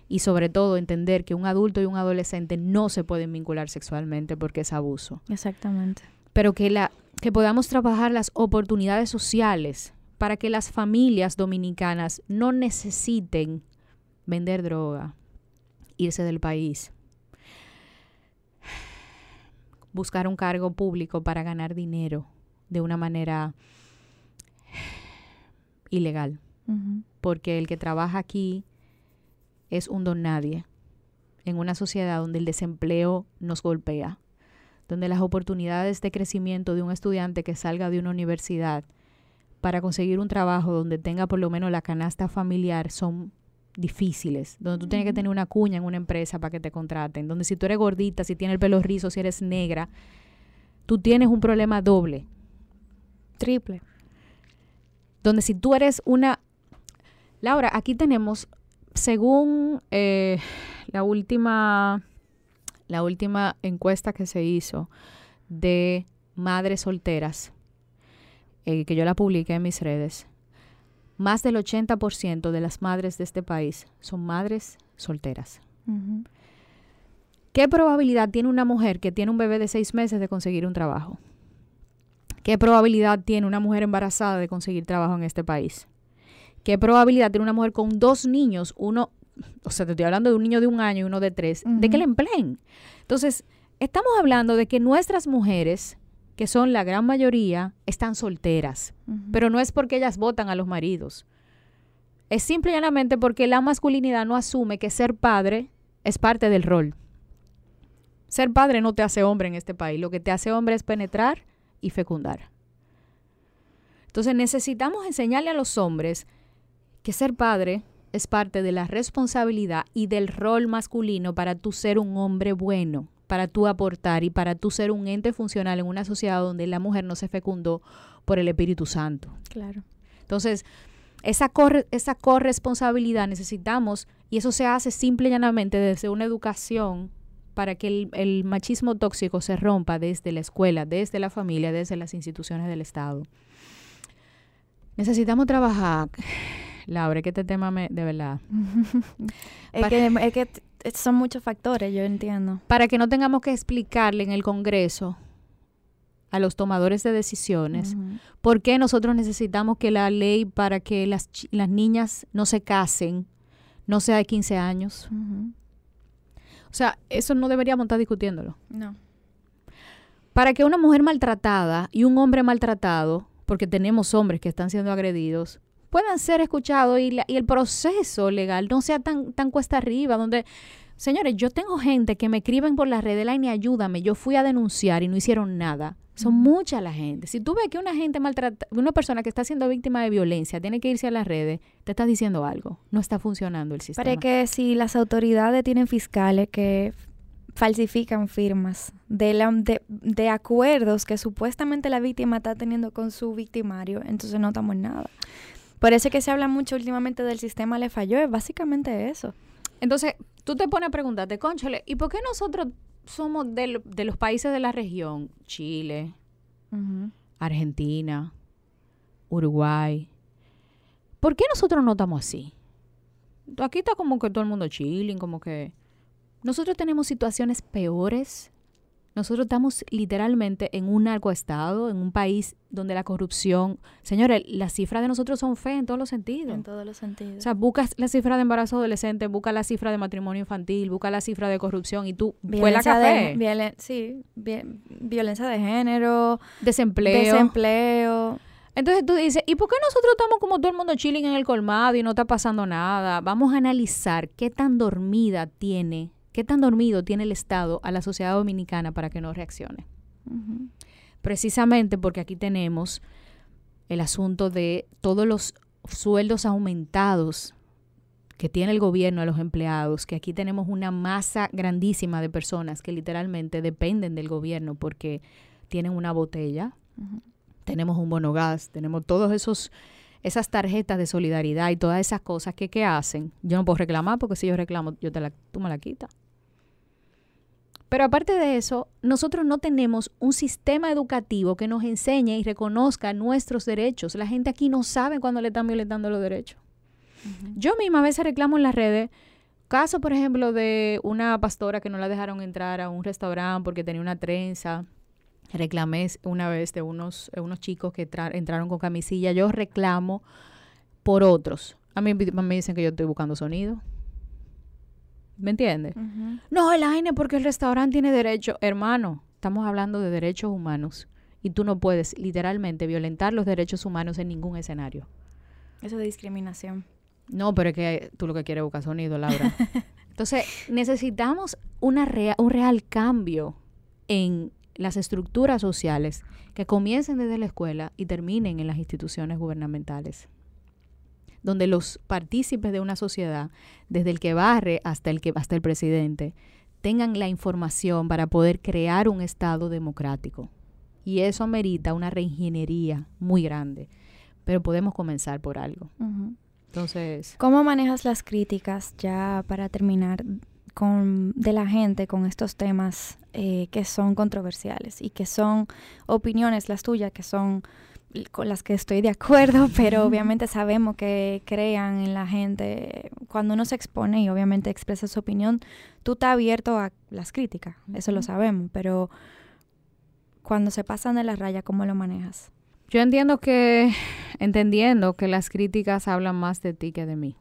y sobre todo entender que un adulto y un adolescente no se pueden vincular sexualmente porque es abuso. Exactamente. Pero que la que podamos trabajar las oportunidades sociales para que las familias dominicanas no necesiten vender droga, irse del país, buscar un cargo público para ganar dinero de una manera ilegal. Porque el que trabaja aquí es un don nadie en una sociedad donde el desempleo nos golpea, donde las oportunidades de crecimiento de un estudiante que salga de una universidad para conseguir un trabajo donde tenga por lo menos la canasta familiar son difíciles, donde tú tienes que tener una cuña en una empresa para que te contraten, donde si tú eres gordita, si tienes el pelo rizo, si eres negra, tú tienes un problema doble. Triple. Donde si tú eres una... Laura, aquí tenemos, según eh, la última la última encuesta que se hizo de madres solteras, eh, que yo la publiqué en mis redes, más del 80% de las madres de este país son madres solteras. ¿Qué probabilidad tiene una mujer que tiene un bebé de seis meses de conseguir un trabajo? ¿Qué probabilidad tiene una mujer embarazada de conseguir trabajo en este país? ¿Qué probabilidad tiene una mujer con dos niños, uno o sea, te estoy hablando de un niño de un año y uno de tres, de que le empleen. Entonces, estamos hablando de que nuestras mujeres, que son la gran mayoría, están solteras, pero no es porque ellas votan a los maridos. Es simple y llanamente porque la masculinidad no asume que ser padre es parte del rol. Ser padre no te hace hombre en este país, lo que te hace hombre es penetrar y fecundar. Entonces necesitamos enseñarle a los hombres que ser padre es parte de la responsabilidad y del rol masculino para tú ser un hombre bueno, para tú aportar y para tú ser un ente funcional en una sociedad donde la mujer no se fecundó por el Espíritu Santo. Claro. Entonces, esa, esa corresponsabilidad necesitamos, y eso se hace simple y llanamente desde una educación para que el, el, machismo tóxico se rompa desde la escuela, desde la familia, desde las instituciones del Estado. Necesitamos trabajar [sighs] Laura, que este tema me, de verdad. [laughs] [laughs] es, que, es que son muchos factores, yo entiendo. Para que no tengamos que explicarle en el Congreso a los tomadores de decisiones por qué nosotros necesitamos que la ley para que las, las niñas no se casen no sea de 15 años. O sea, eso no deberíamos estar discutiéndolo. No. Para que una mujer maltratada y un hombre maltratado, porque tenemos hombres que están siendo agredidos, puedan ser escuchados y, y, el proceso legal no sea tan, tan cuesta arriba, donde, señores, yo tengo gente que me escriben por las redes, line, ayúdame, yo fui a denunciar y no hicieron nada. Son mucha la gente. Si tú ves que una gente maltrata, una persona que está siendo víctima de violencia tiene que irse a las redes, te estás diciendo algo. No está funcionando el sistema. Para que si las autoridades tienen fiscales que falsifican firmas de, la, de, de, acuerdos que supuestamente la víctima está teniendo con su victimario, entonces no estamos en nada. Por eso es que se habla mucho últimamente del sistema le falló, es básicamente eso. Entonces, tú te pones a preguntarte, conchole, ¿y por qué nosotros somos de, de los países de la región? Chile, Argentina, Uruguay. ¿Por qué nosotros no estamos así? Aquí está como que todo el mundo chilling, como que... Nosotros tenemos situaciones peores nosotros estamos literalmente en un narcoestado, en un país donde la corrupción, señores, las cifras de nosotros son fe en todos los sentidos. En todos los sentidos. O sea, buscas la cifra de embarazo adolescente, busca la cifra de matrimonio infantil, busca la cifra de corrupción y tú la café. De, sí, violencia de género, desempleo. Desempleo. Entonces tú dices, ¿y por qué nosotros estamos como todo el mundo chilling en el colmado y no está pasando nada? Vamos a analizar qué tan dormida tiene ¿Qué tan dormido tiene el Estado a la sociedad dominicana para que no reaccione? Precisamente porque aquí tenemos el asunto de todos los sueldos aumentados que tiene el gobierno a los empleados, que aquí tenemos una masa grandísima de personas que literalmente dependen del gobierno porque tienen una botella, tenemos un bono gas, tenemos todos esos esas tarjetas de solidaridad y todas esas cosas que, que hacen. Yo no puedo reclamar porque si yo reclamo, yo te la, tú me la quitas. Pero aparte de eso, nosotros no tenemos un sistema educativo que nos enseñe y reconozca nuestros derechos. La gente aquí no sabe cuándo le están violentando los derechos. Yo misma a veces reclamo en las redes, caso por ejemplo de una pastora que no la dejaron entrar a un restaurante porque tenía una trenza. Reclamé una vez de unos, unos chicos que entraron con camisilla. Yo reclamo por otros. A mí me dicen que yo estoy buscando sonido. ¿Me entiendes? No, el AINE porque el restaurante tiene derecho. Hermano, estamos hablando de derechos humanos y tú no puedes literalmente violentar los derechos humanos en ningún escenario. Eso de discriminación. No, pero es que tú lo que quieres es buscar sonido, Laura. [laughs] Entonces, necesitamos una un real cambio en, las estructuras sociales que comiencen desde la escuela y terminen en las instituciones gubernamentales donde los partícipes de una sociedad, desde el que barre hasta el que hasta el presidente, tengan la información para poder crear un Estado democrático. Y eso amerita una reingeniería muy grande. Pero podemos comenzar por algo. Entonces. ¿Cómo manejas las críticas, ya para terminar, con, de la gente con estos temas eh, que son controversiales y que son opiniones, las tuyas, que son con las que estoy de acuerdo, [laughs] pero obviamente sabemos que crean en la gente. Cuando uno se expone y obviamente expresa su opinión, tú estás abierto a las críticas, eso lo sabemos, pero cuando se pasan de la raya, ¿cómo lo manejas? Yo entiendo que, [sighs] entendiendo que las críticas hablan más de ti que de mí.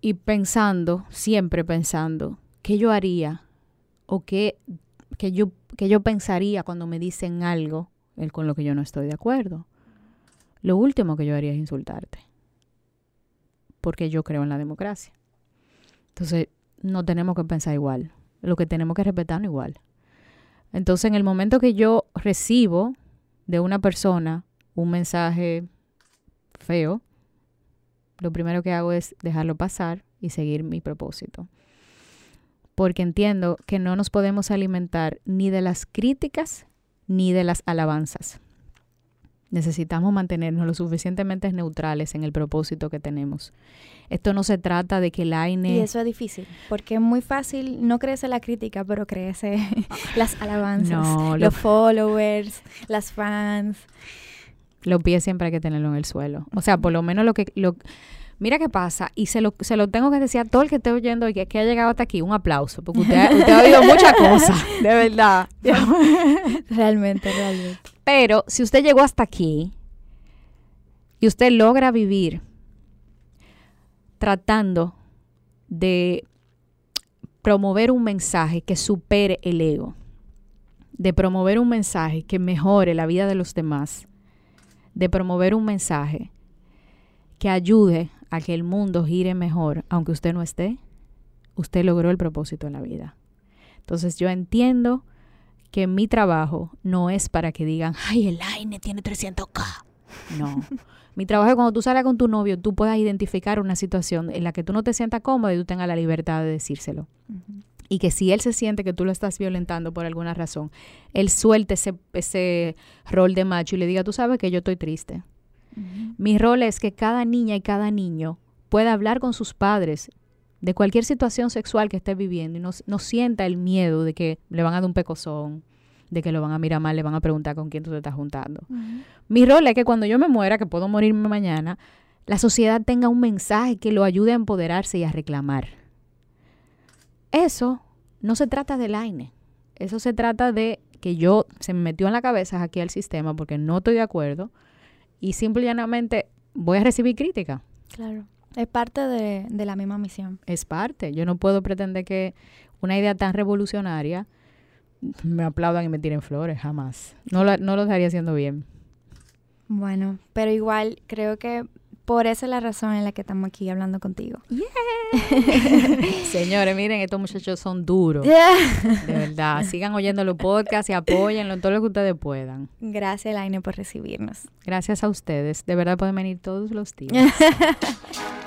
Y pensando, siempre pensando, ¿qué yo haría? O qué, que yo, que yo pensaría cuando me dicen algo con lo que yo no estoy de acuerdo. Lo último que yo haría es insultarte. Porque yo creo en la democracia. Entonces, no tenemos que pensar igual. Lo que tenemos que respetar igual. Entonces, en el momento que yo recibo de una persona un mensaje feo, lo primero que hago es dejarlo pasar y seguir mi propósito. Porque entiendo que no nos podemos alimentar ni de las críticas ni de las alabanzas. Necesitamos mantenernos lo suficientemente neutrales en el propósito que tenemos. Esto no se trata de que el AINE... Y eso es difícil, porque es muy fácil, no crece la crítica, pero crece [laughs] las alabanzas, los followers, las fans. Los pies siempre hay que tenerlo en el suelo. O sea, por lo menos lo que... Lo, Mira qué pasa, y se lo, se lo tengo que decir a todo el que esté oyendo y que, que ha llegado hasta aquí, un aplauso, porque usted, ha oído muchas cosas, [laughs] de verdad. [laughs] realmente, realmente. Pero si usted llegó hasta aquí y usted logra vivir tratando de promover un mensaje que supere el ego, de promover un mensaje que mejore la vida de los demás, de promover un mensaje que ayude a que el mundo gire mejor, aunque usted no esté, usted logró el propósito en la vida. Entonces yo entiendo que mi trabajo no es para que digan, ay, el AINE tiene 300k. No. [laughs] mi trabajo es cuando tú sales con tu novio, tú puedas identificar una situación en la que tú no te sientas cómodo y tú tengas la libertad de decírselo. Y que si él se siente que tú lo estás violentando por alguna razón, él suelte ese, ese rol de macho y le diga, tú sabes que yo estoy triste mi rol es que cada niña y cada niño pueda hablar con sus padres de cualquier situación sexual que esté viviendo y no, sienta el miedo de que le van a dar un pecozón, de que lo van a mirar mal, le van a preguntar con quién tú te estás juntando. Mi rol es que cuando yo me muera, que puedo morirme mañana, la sociedad tenga un mensaje que lo ayude a empoderarse y a reclamar. Eso no se trata del AINE. Eso se trata de que yo se me metió en la cabeza aquí al sistema porque no estoy de acuerdo y simple y llanamente voy a recibir crítica. Claro. Es parte de, la misma misión. Es parte. Yo no puedo pretender que una idea tan revolucionaria me aplaudan y me tiren flores, jamás. No lo, no lo estaría haciendo bien. Bueno, pero igual creo que por esa es la razón en la que estamos aquí hablando contigo. [laughs] Señores, miren, estos muchachos son duros. De verdad. Sigan oyendo los podcasts y apóyenlo en todo lo que ustedes puedan. Gracias, Laine, por recibirnos. Gracias a ustedes. De verdad pueden venir todos los días. [laughs]